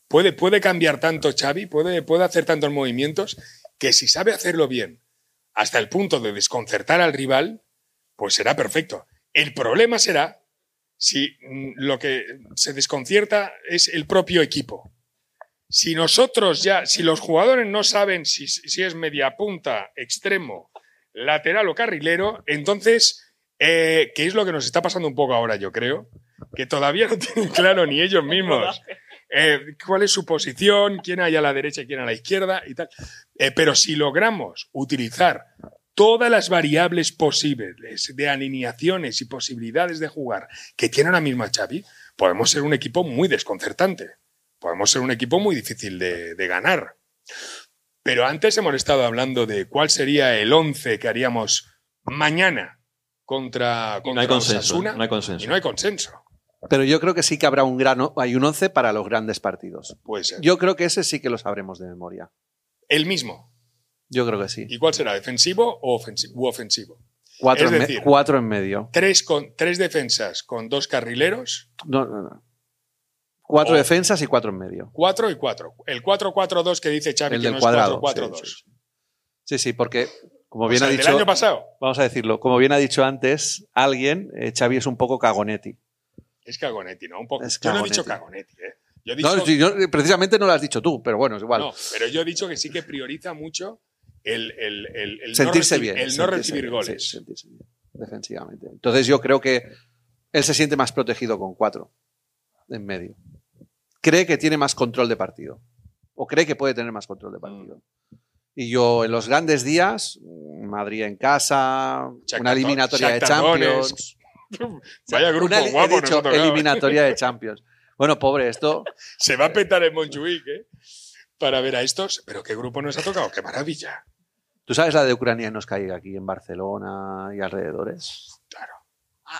puede, puede cambiar tanto Xavi, puede, puede hacer tantos movimientos, que si sabe hacerlo bien, hasta el punto de desconcertar al rival, pues será perfecto. El problema será si mm, lo que se desconcierta es el propio equipo. Si nosotros ya, si los jugadores no saben si, es media punta, extremo, lateral o carrilero, entonces, eh, ¿qué es lo que nos está pasando un poco ahora, yo creo? Que todavía no tienen claro ni ellos mismos eh, cuál es su posición, quién hay a la derecha y quién a la izquierda y tal. Eh, pero si logramos utilizar todas las variables posibles de alineaciones y posibilidades de jugar que tiene ahora mismo Xavi, podemos ser un equipo muy desconcertante. Podemos ser un equipo muy difícil de, de ganar. Pero antes hemos estado hablando de cuál sería el 11 que haríamos mañana contra, Y no hay contra consenso. Osasuna No hay consenso. y no hay consenso. Pero yo creo que sí que habrá un gran, hay un 11 para los grandes partidos. Puede ser. Yo creo que ese sí que lo sabremos de memoria. El mismo. Yo creo que sí. ¿Y cuál será? ¿Defensivo o ofensi- u ofensivo? Cuatro, es en, decir- cuatro en medio. Tres, con, tres defensas con dos carrileros, No, no, no. Cuatro O- defensas y cuatro en medio. cuatro y cuatro. El 4-4-2 que dice Xavi El que del no cuadrado. es 4-4-2. Sí, sí, sí. Sí, sí, porque como O bien sea, ha dicho, año pasado. vamos a decirlo, como bien ha dicho antes alguien, eh, Xavi es un poco cagonetti. Es Cagonetti, ¿no? Un poco. Es yo no he dicho Cagonetti. ¿eh? Yo he dicho, No, yo- precisamente no lo has dicho tú, pero bueno, es igual. no, pero yo he dicho que sí que prioriza mucho el, el- el- el no sentirse recibir- bien. El no recibir bien, goles. sí, sentirse bien, defensivamente. Entonces yo creo que él se siente más protegido con cuatro en medio. Cree que tiene más control de partido. O cree que puede tener más control de partido. Mm. Y yo en los grandes días, Madrid en casa, Shakhtar una eliminatoria de Champions. Vaya grupo Una, he guapo nos dicho, eliminatoria de Champions. Bueno, pobre, esto Se va a petar el Montjuic, ¿eh? Para ver a estos. Pero qué grupo nos ha tocado. ¡Qué maravilla! ¿Tú sabes la de Ucrania nos caiga aquí en Barcelona y alrededores? Claro.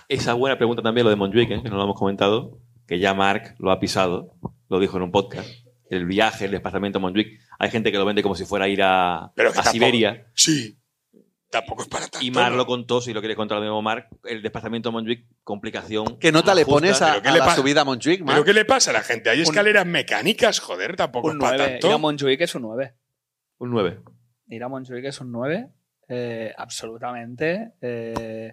Esa buena pregunta también, lo de Montjuic, ¿eh? que no lo hemos comentado, que ya Mark lo ha pisado, lo dijo en un podcast. El viaje, el desplazamiento a Montjuic. Hay gente que lo vende como si fuera a ir a, Pero que a Siberia. Sí. Tampoco es para tanto. Y Mark ¿no? lo contó, si lo quieres contar de nuevo, Mark, el desplazamiento a Montjuic, complicación. ¿Qué nota le pones a, ¿Pero qué a le la subida a Montjuic, ¿Pero Marc? qué le pasa a la gente? Hay escaleras mecánicas, joder, tampoco Un es para 9. tanto. Ir a Montjuic es un 9. Un 9. Ir a Montjuic es un 9. eh, absolutamente. eh,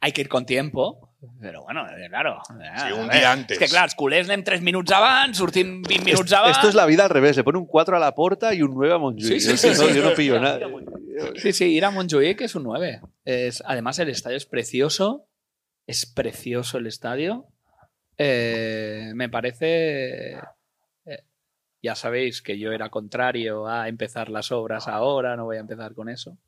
hay que ir con tiempo. Però bueno, claro. Sí, un dia antes. És que clar, els culers anem 3 minuts abans, sortim 20 minuts Esto, abans. esto es la vida al revés. Le pone un 4 a la porta y un 9 a Montjuic. Sí, sí, Yo sí, no- sí. Yo no pillo nada. Sí, sí, ir a Montjuic es un 9. Es, además, el estadio es precioso. Es precioso el estadio. Eh, me parece. eh, ya sabéis que yo era contrario a empezar las obras ahora, no voy a empezar con eso.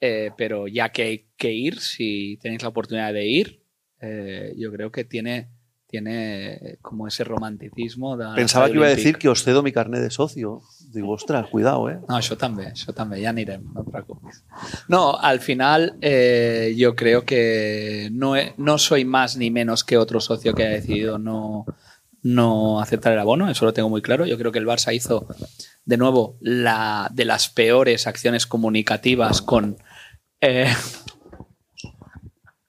Eh, pero ya que hay que ir, si tenéis la oportunidad de ir, eh, yo creo que tiene, tiene como ese romanticismo. Pensaba que iba a decir que os cedo mi carnet de socio. Digo, ostras, cuidado, ¿eh? No, això també, això també, ja anirem, no et preocupes. No, al final eh, yo creo que no, he- no soy más ni menos que otro socio que ha decidido no, no aceptar el abono, eso lo tengo muy claro. Yo creo que el Barça hizo, de nuevo, la de las peores acciones comunicativas con... eh,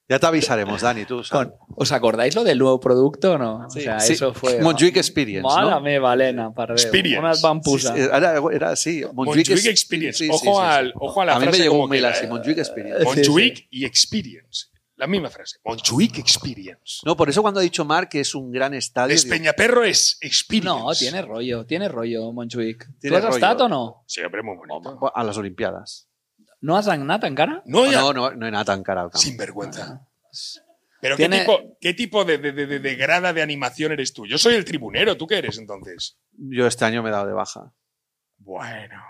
Ya te avisaremos, Dani, tú. con ¿Os acordáis lo del nuevo producto o no? Sí. o sea, Sí. eso fue... Montjuic Experience, Mala ¿no? me valena, pardeu. Experience. Unas. Sí, era, era así. Montjuic, Montjuic es- Experience. sí, sí, ojo, sí, sí. al, ojo a la A mí me frase llegó un mail así, Montjuic Experience. Montjuic y Experience. La misma frase. Montjuic Experience. No, por eso cuando ha dicho Marc que es un gran estadio... digo, Despeñaperro es Experience. No, tiene rollo, tiene rollo, Montjuic. ¿Tú has rollo. estat o no? Siempre muy bonito. A las Olimpiadas. No has anat encara? No, ya. No, no, no hay nada tan cara al campo. Sinvergüenza. Pero Tiene- ¿qué tipo, qué tipo de, de- de- de grada de animación eres tú? Yo soy el tribunero. ¿Tú qué eres entonces? Yo este año me he dado de baja. Bueno.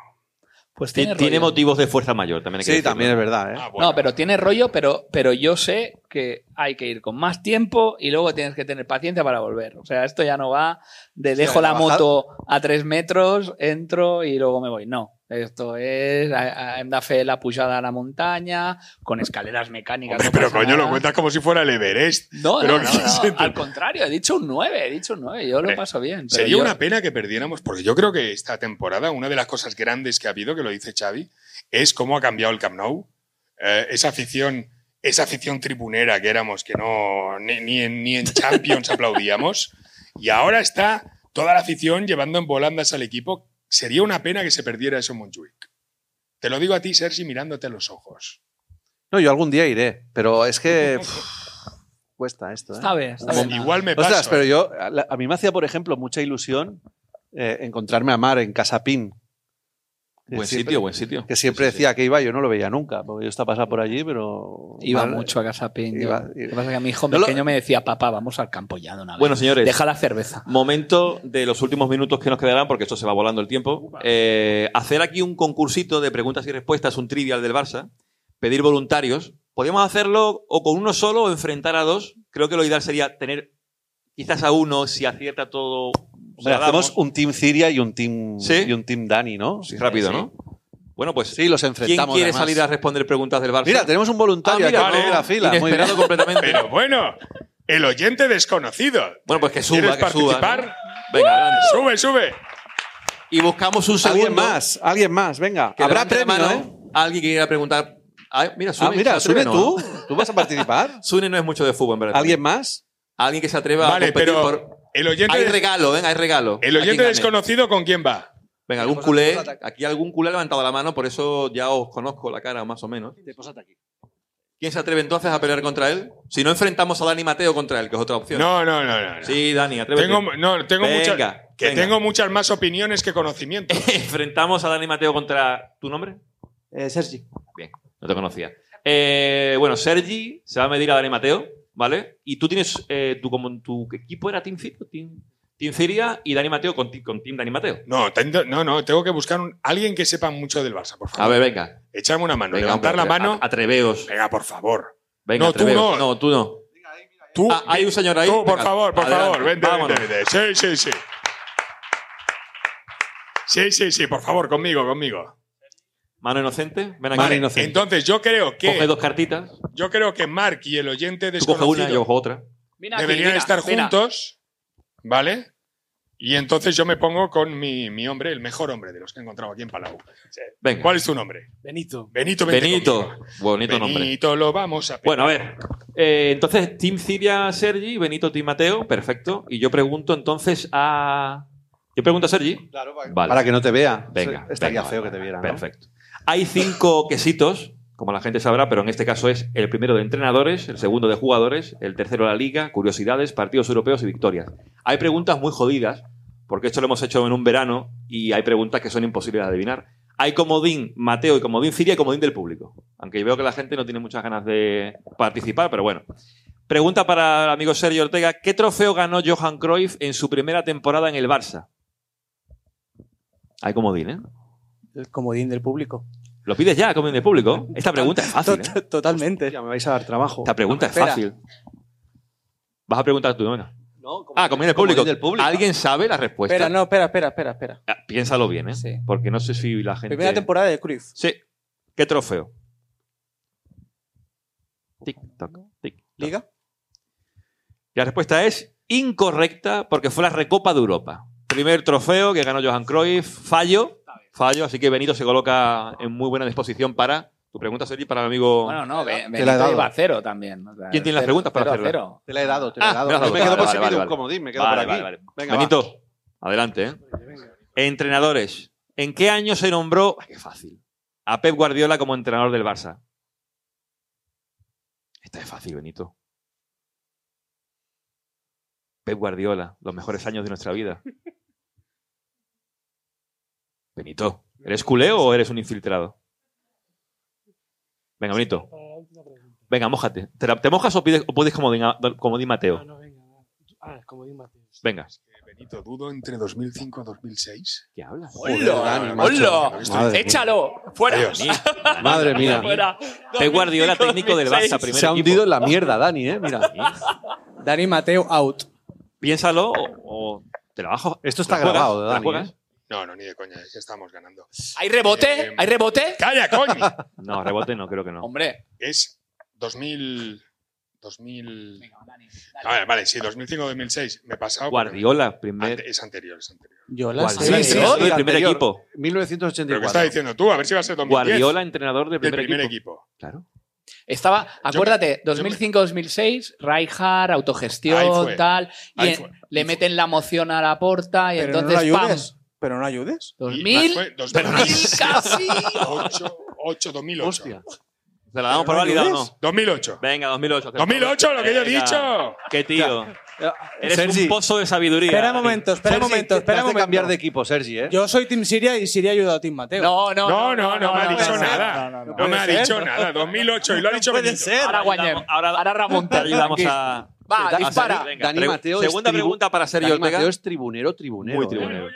Pues Tiene, tiene, tiene rollo. motivos de fuerza mayor, también hay que Sí, decirlo. también es verdad, ¿eh? Ah, bueno. No, pero tiene rollo, pero, pero yo sé que hay que ir con más tiempo y luego tienes que tener paciencia para volver. O sea, esto ya no va de dejo la moto a tres metros, entro y luego me voy. No, esto es a- a- hem de fer la pujada a la montaña con escaleras mecánicas. Hombre, no pero coño, lo cuentas como si fuera el Everest. No, Pero no, no, al contrario, he dicho un 9, he dicho un 9, yo lo paso bien. pero Sería yo- una pena que perdiéramos, porque yo creo que esta temporada, una de las cosas grandes que ha habido, que lo dice Xavi, es cómo ha cambiado el Camp Nou. Eh, esa afición, esa afición tribunera que éramos, que no ni, ni en, ni en Champions aplaudíamos, y ahora está toda la afición llevando en volandas al equipo. Sería una pena que se perdiera eso en Montjuic. Te lo digo a ti, Sergi, mirándote a los ojos. No, yo algún día iré, pero es que pff, cuesta esto. ¿eh? Está bien, está bien. Igual me pasa. Pero yo, a, la- a mí me hacía, por ejemplo, mucha ilusión eh, encontrarme a Mar en Casapín. Buen siempre- sitio, buen sitio. Que siempre Sí, sí, sí. decía que iba, yo no lo veía nunca, porque yo estaba pasar por allí, pero... Iba mucho a casa Pin. yo. Iba- Lo que pasa es que a mi hijo No lo- pequeño me decía, papá, vamos al campo ya de una vez. Bueno, señores. Deja la cerveza. Momento de los últimos minutos que nos quedarán, porque esto se va volando el tiempo. Eh, hacer aquí un concursito de preguntas y respuestas, un trivial del Barça. Pedir voluntarios. Podríamos hacerlo o con uno solo o enfrentar a dos. Creo que lo ideal sería tener quizás a uno, si acierta todo. Hombre, hacemos un Team Ciria y un Team, ¿Sí? y un team Dani, ¿no? Sí, rápido, Sí. ¿no? Bueno, pues Sí, los ¿quién enfrentamos. quiere además. salir a responder preguntas del Barça? Mira, tenemos un voluntario Ah, mira, aquí en la fila. Muy bien. Inesperado completamente. Pero bueno, el oyente desconocido. Bueno, pues que suba, ¿Quieres que suba. participar? ¿no? Venga, adelante. Sube, sube. Y buscamos un segundo. Alguien más, alguien más, venga. que Habrá premio, mano. ¿eh? Alguien que quiera preguntar. Ah, mira, Sune, Ah, tú. ¿Tú vas a participar? Sune no es mucho de fútbol, en verdad. ¿Alguien más? Alguien que se atreva Vale, a competir pero por... el oyente, Hay regalo, venga, hay regalo. el oyente desconocido, ¿con quién va? Venga, algún culé. Aquí algún culé ha levantado la mano, por eso ya os conozco la cara, más o menos. ¿Quién se atreve entonces a pelear contra él? Si no enfrentamos a Dani Mateo contra él, que es otra opción. No, no, no, no. no. Sí, Dani, atrévete. Tengo, no, tengo Venga, muchas, que venga. tengo muchas más opiniones que conocimientos. Enfrentamos a Dani Mateo contra. ¿Tu nombre? Eh, Sergi. Bien, no te conocía. Eh, bueno, Sergi se va a medir a Dani Mateo, ¿vale? Y tú tienes. eh, tu, como, tu equipo era Team Cirio, Team, Team Ciria y Dani Mateo con, con Team Dani Mateo. No, no, no, tengo que buscar un- alguien que sepa mucho del Barça, por A favor. ver, venga. Echarme una mano, venga levantar la mano. a- Atreveos. Venga, por favor. Venga, No, tú no. No, tú no. Tú, Ah, hay un señor ahí. tú, por Venga, favor, por adelante. favor, vente, Vámonos. vente, vente. Sí, sí, sí. Sí, sí, sí, por favor, conmigo, conmigo. Mano inocente. Ven aquí. Mano inocente. Entonces, yo creo Coge que dos cartitas. yo creo que Mark y el oyente Tú coge una, yo cojo otra. Mira deberían mira, estar mira. juntos, ¿vale? Y entonces yo me pongo con mi, mi hombre, el mejor hombre de los que he encontrado aquí en Palau. Venga. ¿Cuál es tu nombre? Benito. Benito. Benito. conmigo. Bonito nombre. Benito, lo vamos a Bueno, a ver. Eh, entonces, Team Ciria, Sergi, Benito, Team Mateo. Perfecto. Y yo pregunto entonces a. Yo pregunto a Sergi. Vale. Para que no te vea. Venga. Estaría venga, feo vale, que te viera. ¿no? Hay cinco quesitos, como la gente sabrá, pero en este caso es el primero de entrenadores, el segundo de jugadores, el tercero de la liga, curiosidades, partidos europeos y victorias. Hay preguntas muy jodidas, porque esto lo hemos hecho en un verano y hay preguntas que son imposibles de adivinar. Hay comodín Mateo y comodín Ciria y comodín del público. Aunque veo que la gente no tiene muchas ganas de participar, pero bueno. Pregunta para el amigo Sergio Ortega. ¿Qué trofeo ganó Johan Cruyff en su primera temporada en el Barça? Hay comodín, ¿eh? El comodín del público. ¿Lo pides ya, comodín del público? Esta pregunta es fácil, ¿eh? Tot- Totalmente. Ya me vais a dar trabajo. Esta pregunta es Espera. fácil. Vas a preguntar tú, ¿no? No, Ah, comodín del comodín público. del público. ¿Alguien sabe la respuesta? Espera, no, espera, espera, espera, espera. Ah, Piénsalo bien, ¿eh? Sí. Porque no sé si la gente... Primera temporada de Cruyff. Sí. ¿Qué trofeo? Tic, toc, tic. toc. Liga. Y la respuesta es incorrecta porque fue la Recopa de Europa. Primer trofeo que ganó Johan Cruyff. Fallo. Fallo. Así que Benito se coloca en muy buena disposición para... Tu pregunta, Sergi, para el amigo... Bueno, no, Be- Te la he Benito dado. iba a cero también. o sea, ¿Quién tiene las preguntas para hacerla? cero. Te la he dado, te la Ah, he dado. me has dado. me quedo Vale, por si un vale. comodín, me quedo Vale, por aquí. vale, vale. Venga, va. Benito, adelante. ¿eh? Entrenadores. ¿En qué año se nombró, ay, qué fácil, a Pep Guardiola como entrenador del Barça? Esta es fácil, Benito. Pep Guardiola, los mejores años de nuestra vida. Benito, ¿eres culé o eres un infiltrado? Venga, Benito. Venga, mójate. ¿Te, te mojas o, pides, o puedes comodín, a- comodín Mateo? Ah, como dice Mateus. Venga. Benito, dudo entre 2005 y 2006. ¿Qué hablas? ¡Hola! Mía. ¡Échalo! ¡Fuera! Adiós. Madre mía. ¡Fuera! Pep Guardiola, técnico del Barça, 2006. primer Se ha hundido en la mierda, Dani, ¿eh? Mira. Dani Mateo out. Piénsalo o, o te la bajo. Esto está ¿Te grabado, ¿Te la Dani, juegas? ¿eh? No, no, ni de coña, es que estamos ganando. ¿Hay rebote? Eh, ¿Hay rebote? ¡Calla, coño! No, rebote no, creo que no. Hombre. es 2000. 2000. A ver, vale, sí, 2005-2006. Me he pasado. Guardiola, primer. Ante- es anterior, es anterior. Yo la Guardiola, sé. sí, entrenador sí, del primer anterior. equipo. ¿Pero 1984. qué estás diciendo tú? A ver si va a ser 2010. Guardiola, entrenador del del primer, primer equipo. equipo. Claro. Estaba, acuérdate, yo me- 2005-2006, Rijkaard, Ahí autogestión, fue. tal, y Ahí en- fue. le meten la moción a la porta y Pero entonces, ¡pam! Pero no ayudes. Y 2000, fue 2000 casi. 2008, 8, 2008. Hostia. ¿Se la damos por no válida o no? 2008. Venga, 2008. 2008, lo que yo he dicho. Qué tío. Eres Sergi. un pozo de sabiduría. Espera un momento, espera un momento, espera un cambiar de equipo, Sergi, ¿eh? Yo soy Team Siria y Siria ha ayudado a Team Mateo. No, no, No, no, no me ha no, dicho no, nada. no, no, no No me ha dicho nada. 2008 y lo ha dicho puede Benito. ser. Ahora guañem. Ahora, Ahora te remonta. ayudamos a. Va, dispara. Dani Mateo Segunda pregunta para Sergio Dani Ortega. Mateo es tribunero, tribunero. Muy ¿eh? tribunero.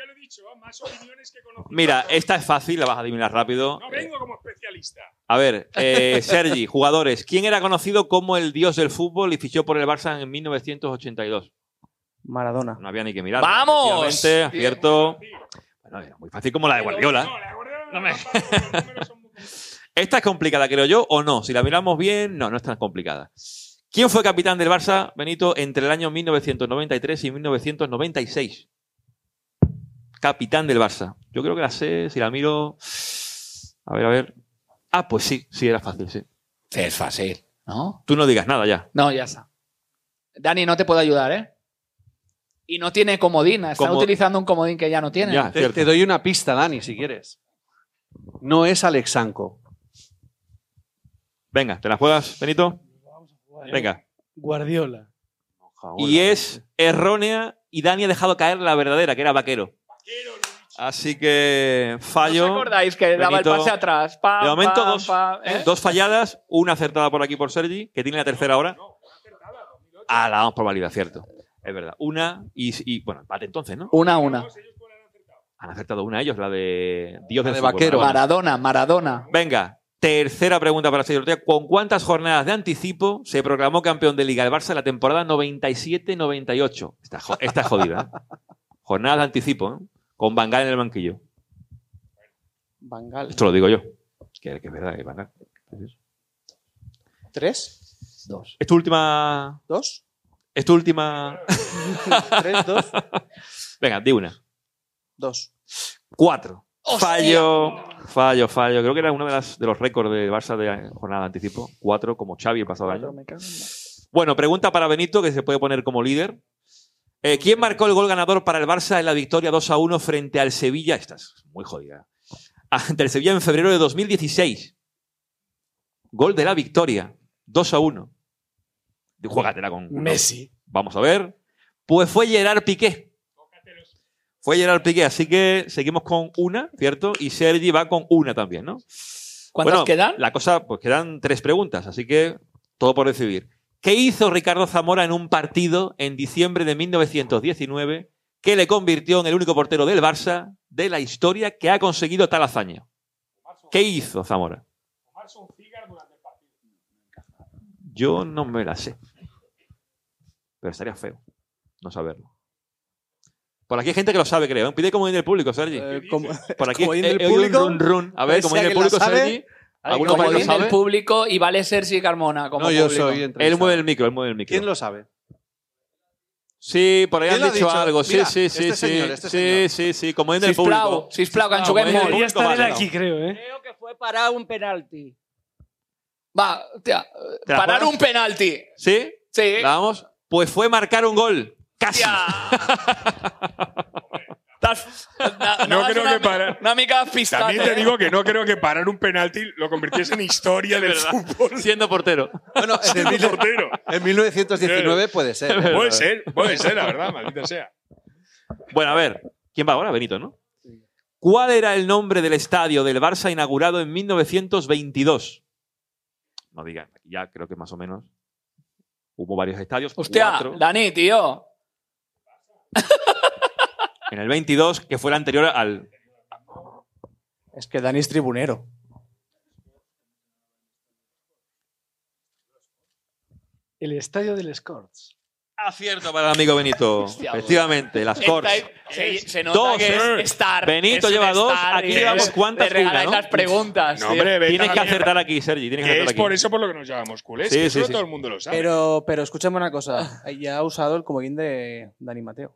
Más opiniones que conocimientos. Mira, esta es fácil, la vas a adivinar rápido. No vengo como especialista. A ver, eh, Sergi, jugadores. ¿Quién era conocido como el dios del fútbol y fichó por el Barça en 1982? Maradona. No había ni que mirar. ¡Vamos! Acierto. Bueno, era muy fácil como la de Guardiola. No, la Guardiola No me- Esta es complicada, creo yo, o no. Si la miramos bien, no, no es tan complicada. ¿Quién fue capitán del Barça, Benito, entre el año 1993 y 1996? Capitán del Barça. Yo creo que la sé, si la miro. A ver, a ver. Ah, pues sí, sí, era fácil, sí. Sí, es fácil, ¿no? Tú no digas nada ya. No, ya está. Dani, no te puedo ayudar, ¿eh? Y no tiene comodín. Está Como- utilizando un comodín que ya no tiene. Ya, Te, cierto. te doy una pista, Dani, si quieres. No es Alexanco. Venga, ¿te la juegas, Benito? Venga. Guardiola. Y es errónea y Dani ha dejado caer la verdadera, que era vaquero. Así que ¿No fallo. os acordáis que daba el pase atrás? De momento, dos, ¿eh? dos falladas, una acertada por aquí por Sergi, que tiene la tercera ahora. Ah, la damos por válida, cierto. Es verdad. Una y, y, bueno, empate entonces, ¿no? Una a una. Han acertado una ellos, la de Dios La de fútbol. vaquero. Maradona, Maradona. Venga, tercera pregunta para Sergio Ortega. ¿Con cuántas jornadas de anticipo se proclamó campeón de Liga el Barça en la temporada 97-98? Esta, jo- esta es jodida. ¿eh? Jornadas de anticipo, ¿eh? Con Bangal en el banquillo. Bangal. Esto lo digo yo. Que, que es verdad, que Van Gaal. ¿Tres? Dos. Es tu última. ¿Dos? Es tu última. ¿Tres? ¿Dos? Venga, di una. Dos. Cuatro. ¡Hostia! Fallo, fallo, fallo. Creo que era uno de, las, de los récords de Barça de jornada de anticipo. Cuatro, como Xavi el pasado año. Bueno, pregunta para Benito, que se puede poner como líder. Eh, ¿Quién marcó el gol ganador para el Barça en la victoria 2 a 1 frente al Sevilla? Esta es muy jodida. Ante el Sevilla en febrero de 2016. Gol de la victoria. 2 a 1. Juégatela con. Messi. Vamos a ver. Pues fue Gerard Piqué. Fue Gerard Piqué, así que seguimos con una, ¿cierto? Y Sergi va con una también, ¿no? ¿Cuántas Bueno, quedan? La cosa, pues quedan tres preguntas, así que todo por decidir. ¿Qué hizo Ricardo Zamora en un partido en diciembre de 1919 que le convirtió en el único portero del Barça de la historia que ha conseguido tal hazaña? ¿Qué hizo Zamora? Yo no me la sé. Pero estaría feo no saberlo. Por aquí hay gente que lo sabe, creo. ¿eh? Pide como en el público, Sergi. Eh, como- Por aquí oído un público. run, run. A ver, como en el público, sabe, Sergi. ¿Alguno Comodín del sabe? público y vale Sergi Carmona como No, yo público. soy Él mueve el micro, él mueve el micro. ¿Quién lo sabe? Sí, por ahí ¿Quién han dicho, dicho? algo. Sí, Mira, sí, sí, este sí. señor, este sí, señor. sí, sí, como en el público. sisplau, que Como el público, estar él aquí, creo, ¿eh? Creo que fue para un penalti. Va, tía, ¿Te la parar juegas? un penalti. ¿Sí? Sí. ¿La vamos? Pues fue marcar un gol. Casi. No creo una, que para- Una mica pistat, También te eh? digo que no creo que parar un penalti lo convirtiese en historia del verdad. fútbol. Siendo portero. Bueno, en, Siendo mil- portero. en 1919 puede ser. Puede ser, puede ser, la verdad, maldita sea. Bueno, a ver. ¿Quién va ahora? Benito, ¿no? ¿Cuál era el nombre del estadio del Barça inaugurado en 1922? No digan, ya creo que más o menos. Hubo varios estadios. Hostia, cuatro. Dani, tío. En el 22, que fue el anterior al. Es que Dani es tribunero. El estadio del Scorts. Acierto para el amigo Benito. Hostia, Efectivamente, las Corts. Se, se nota Dos, que eh. es Star. Benito es lleva dos, Star aquí llevamos le- cuántas preguntas. No, hombre, Tienes que la acertar aquí, Sergi. Tienes que Que acertar es aquí. por eso por lo que nos llamamos culés. Sí, que sí, eso sí. todo el mundo lo sabe. Pero, pero escúchame una cosa. Ya ha usado el comodín de Dani Mateo.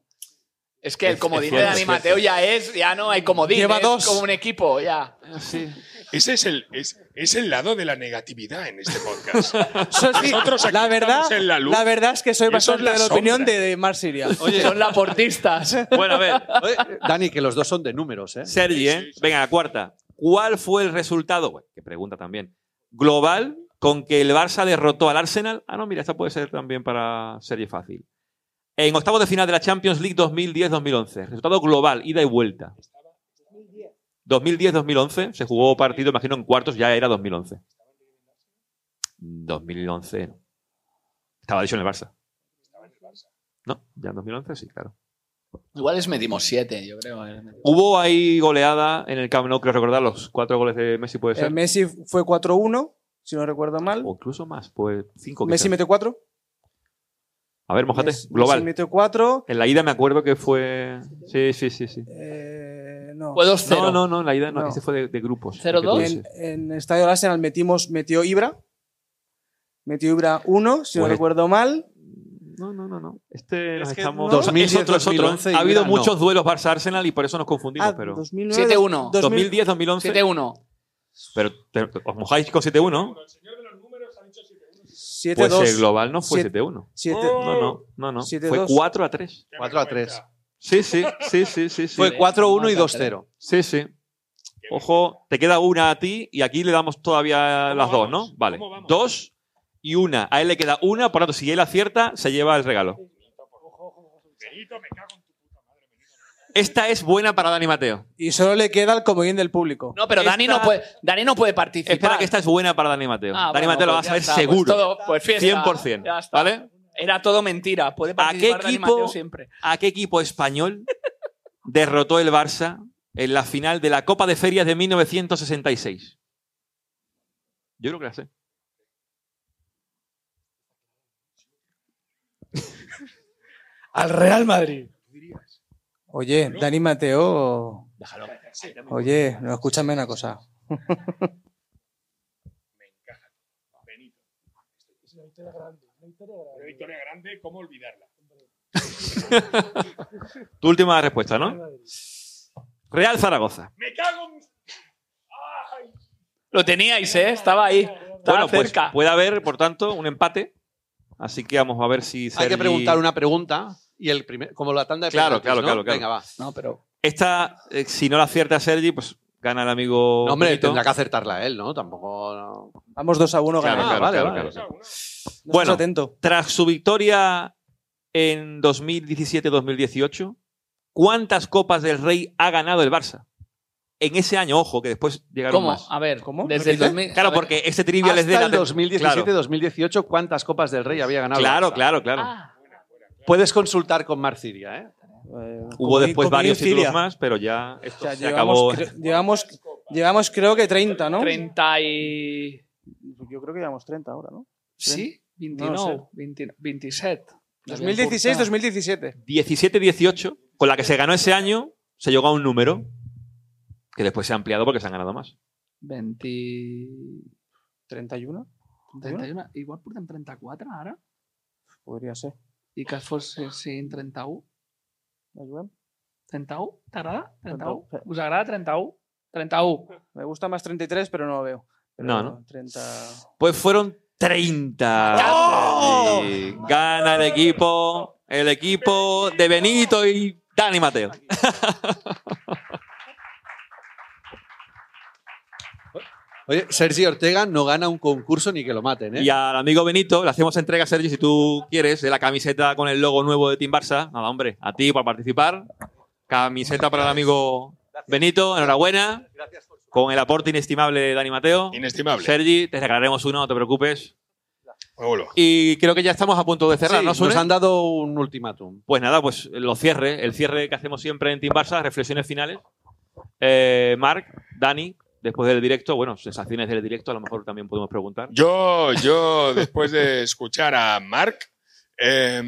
Es que el comodín de Dani Mateo ya es, ya no hay comodín. Lleva es dos. como un equipo, ya. Ese es el, es, es el lado de la negatividad en este podcast. Eso sí, Nosotros aquí la verdad, estamos en la luz. verdad es que soy bastante la de la opinión sombra. de, de Mar Siria. Son laportistas. Bueno, a ver. Oye, Dani, que los dos son de números, ¿eh? Sergi, ¿eh? Sí, sí. Venga, la cuarta. ¿Cuál fue el resultado? Bueno, que pregunta también. Global con que el Barça derrotó al Arsenal. Ah, no, mira, esta puede ser también para Sergi fácil. En octavos de final de la Champions League 2010-2011. Resultado global, ida y vuelta. 2010-2011. Se jugó partido, imagino, en cuartos, ya era 2011. 2011. no. Estaba dicho en el Barça. No, ya en 2011 sí, claro. Igual les metimos siete, yo creo. eh. Hubo ahí goleada en el Camp Nou, creo recordar, los cuatro goles de Messi puede Eh, ser. Messi fue 4-1, si no recuerdo mal. O incluso más, pues cinco. Messi quizás. metió 4. A ver, mojate. Messi Global. metió 4. En la ida me acuerdo que fue. Sí, sí, sí. sí. Eh, no. Fue 2-0. No, no, no, en la ida no, No. ese fue de, de grupos. 0-2. el que tú En, en Estadio Arsenal metimos, metió Ibra. Metió Ibra 1, si no Pues- recuerdo mal. No, no, no, no. Este que estamos. no. es 2010, otro, es otro. 2011 Ha habido Ibra, no. muchos duelos Barça-Arsenal y por eso nos confundimos, Ah, pero. 2009, 7-1. 2000, 2010, 2011. 7-1. Pero te- os mojáis con 7-1. 7-2. Pues el global no fue Siete- 7-1. 7 No, no, no, no. Fue dos. 4 a 3. 4 a 3. Sí, sí, sí, sí, sí. Fue 4-1 y 2-0. Sí, sí. Ojo, te queda una a ti y aquí le damos todavía ¿Cómo las dos, vamos? ¿no? Vale. Dos y una. A él le queda una, por lo tanto, si él acierta, se lleva el regalo. Benito, me cago en. Esta es buena para Dani Mateo. Y solo le queda el comodín del público. No, pero Dani Esta- no puede, Dani no puede participar. Espera que esta es buena para Dani Mateo. Ah, Dani bueno, Mateo lo a pues ya saber está, pues seguro. todo- Pues, fiesta. 100%. Ya está. ¿Vale? Era todo mentira. Puede ¿A qué participar Dani equipo- Mateo siempre. ¿A qué equipo español derrotó el Barça en la final de la Copa de Ferias de 1966? Yo creo que la sé. Al Real Madrid. Oye, Dani Mateo. Oye, no, escúchame una cosa. Una victoria grande, ¿cómo olvidarla? Tu última respuesta, ¿no? Real Zaragoza. ¡Me cago en... Lo teníais, ¿eh? Estaba ahí. Estaba Bueno, pues cerca. puede haber, por tanto, un empate. Así que vamos a ver si Hay que preguntar una pregunta y el primer, como la tanda de Claro, penaltis, claro, ¿no? claro, claro. Venga, va. No, pero. Esta, eh, si no la acierta Sergi, pues gana el amigo. No, hombre, Benito. tendrá que acertarla él, ¿no? Tampoco. no. Vamos 2 a 1 Claro, ganando. claro, vale, claro, vale. claro. Bueno. atento. Tras su victoria en 2017-2018, ¿cuántas Copas del Rey ha ganado el Barça? En ese año, ojo, que después llegaron ¿Cómo? más. A ver, ¿Cómo? Desde el ¿Repite? 2000. Claro, porque este trivia les de la el 2017-2018, Claro, ¿cuántas Copas del Rey había ganado? el claro, Barça? claro, claro. Ah, Puedes consultar con Marciria, ¿eh? Eh, Hubo después varios títulos más, pero ya esto O sea, se llevamos, acabó. cre- llevamos, llevamos creo que 30, ¿no? 30 y. Yo creo que llevamos 30 ahora, ¿no? Sí, 29, No lo sé. 20 27. 2016, 2017. 17-18, con la que se ganó ese año, se llegó a un número que después se ha ampliado porque se han ganado más. 20. 31, 31. Igual portem 34 ara? podria ser. I que fos sin 31? La juguem? 31? T'agrada? 31? 31, sí. Us agrada 31? 31. Me gusta más 33, pero no lo veo. Pero No, ¿no? 30... Pues fueron 30. ¡Oh! Y Gana el equipo, el equipo de Benito y Dani Mateo. Oye, Sergi Ortega no gana un concurso ni que lo maten, ¿eh? Y al amigo Benito le hacemos entrega, Sergio, si tú quieres, de la camiseta con el logo nuevo de Team Barça. Nada, hombre, a ti por participar. Camiseta para el amigo Benito, enhorabuena. Con el aporte inestimable de Dani Mateo. Inestimable. Sergi, te regalaremos uno, no te preocupes. Hola. Y creo que ya estamos a punto de cerrar, Sí, ¿no, nos han dado un ultimátum. Pues nada, pues lo cierre, el cierre que hacemos siempre en Team Barça, reflexiones finales. Eh, Marc, Dani, después del directo, bueno, sensaciones del directo, a lo mejor también podemos preguntar. Yo, yo, después de escuchar a Marc, eh,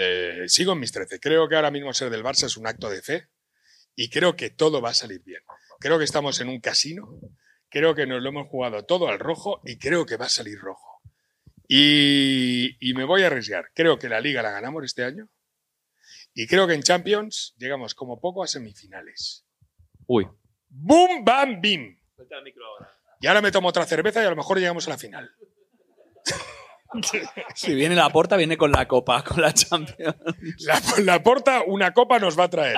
eh, sigo en mis 13. Creo que ahora mismo ser del Barça es un acto de fe y creo que todo va a salir bien. Creo que estamos en un casino, creo que nos lo hemos jugado todo al rojo y creo que va a salir rojo. Y, y me voy a arriesgar. Creo que la liga la ganamos este año y creo que en Champions llegamos como poco a semifinales. Uy. ¡Boom, bam, bim! Y ahora me tomo otra cerveza y a lo mejor llegamos a la final. Si viene la porta, viene con la copa, con la Champions. La, la porta, una copa nos va a traer.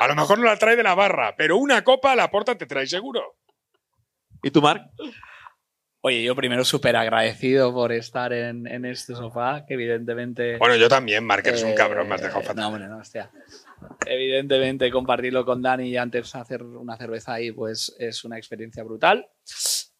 A lo mejor no la trae de la barra, pero una copa la porta te trae seguro. ¿Y tú, Marc? Oye, yo primero súper agradecido por estar en, en este sofá, que evidentemente... Bueno, yo también, Marc, eres un Eh, cabrón, me has dejado fatal. No, hombre, no, hostia. Evidentemente, compartirlo con Dani y antes hacer una cerveza ahí, pues es una experiencia brutal.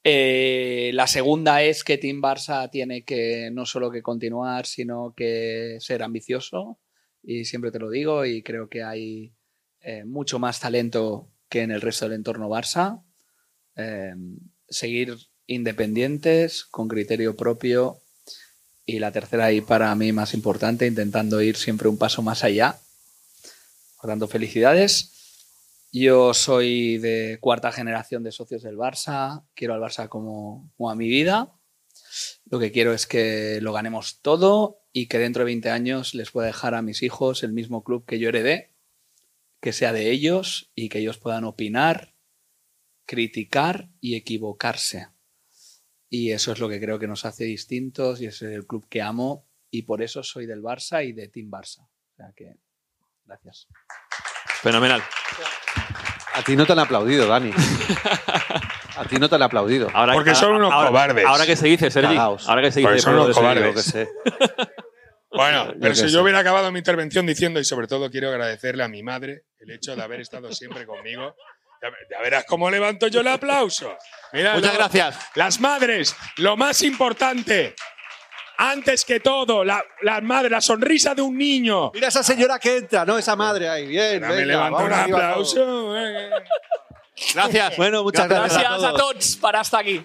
Eh, la segunda es que Team Barça tiene que no solo que continuar, sino que ser ambicioso. Y siempre te lo digo, y creo que hay eh, mucho más talento que en el resto del entorno Barça. Eh, seguir independientes, con criterio propio Y la tercera y para mí más importante, intentando ir siempre un paso más allá. Por tanto, felicidades. Yo soy de cuarta generación de socios del Barça. Quiero al Barça como, a mi vida. Lo que quiero es que lo ganemos todo y que dentro de 20 años les pueda dejar a mis hijos el mismo club que yo heredé, que sea de ellos y que ellos puedan opinar, criticar y equivocarse. Y eso es lo que creo que nos hace distintos y es el club que amo y por eso soy del Barça y de Team Barça. O sea que, gracias. Fenomenal. A ti no te han aplaudido, Dani. A ti no te han aplaudido. Ahora, Porque son unos ahora- cobardes. Ahora que se dice, Sergi. Cagaos. Ahora que se Porque dice. son unos cobardes. Yo qué sé. Bueno, pero si sé. yo hubiera acabado mi intervención diciendo, y sobre todo quiero agradecerle a mi madre el hecho de haber estado siempre conmigo. Ya, ya verás cómo levanto yo el aplauso. Mira, Muchas lo- gracias. Las madres, lo más importante. Antes que todo, la, la madre, la sonrisa de un niño. Mira esa señora que entra, ¿no? Esa madre ahí. Bien, Ahora me venga, levanto un aplauso. eh. Gracias. Bueno, muchas gracias, Gracias a todos para hasta aquí.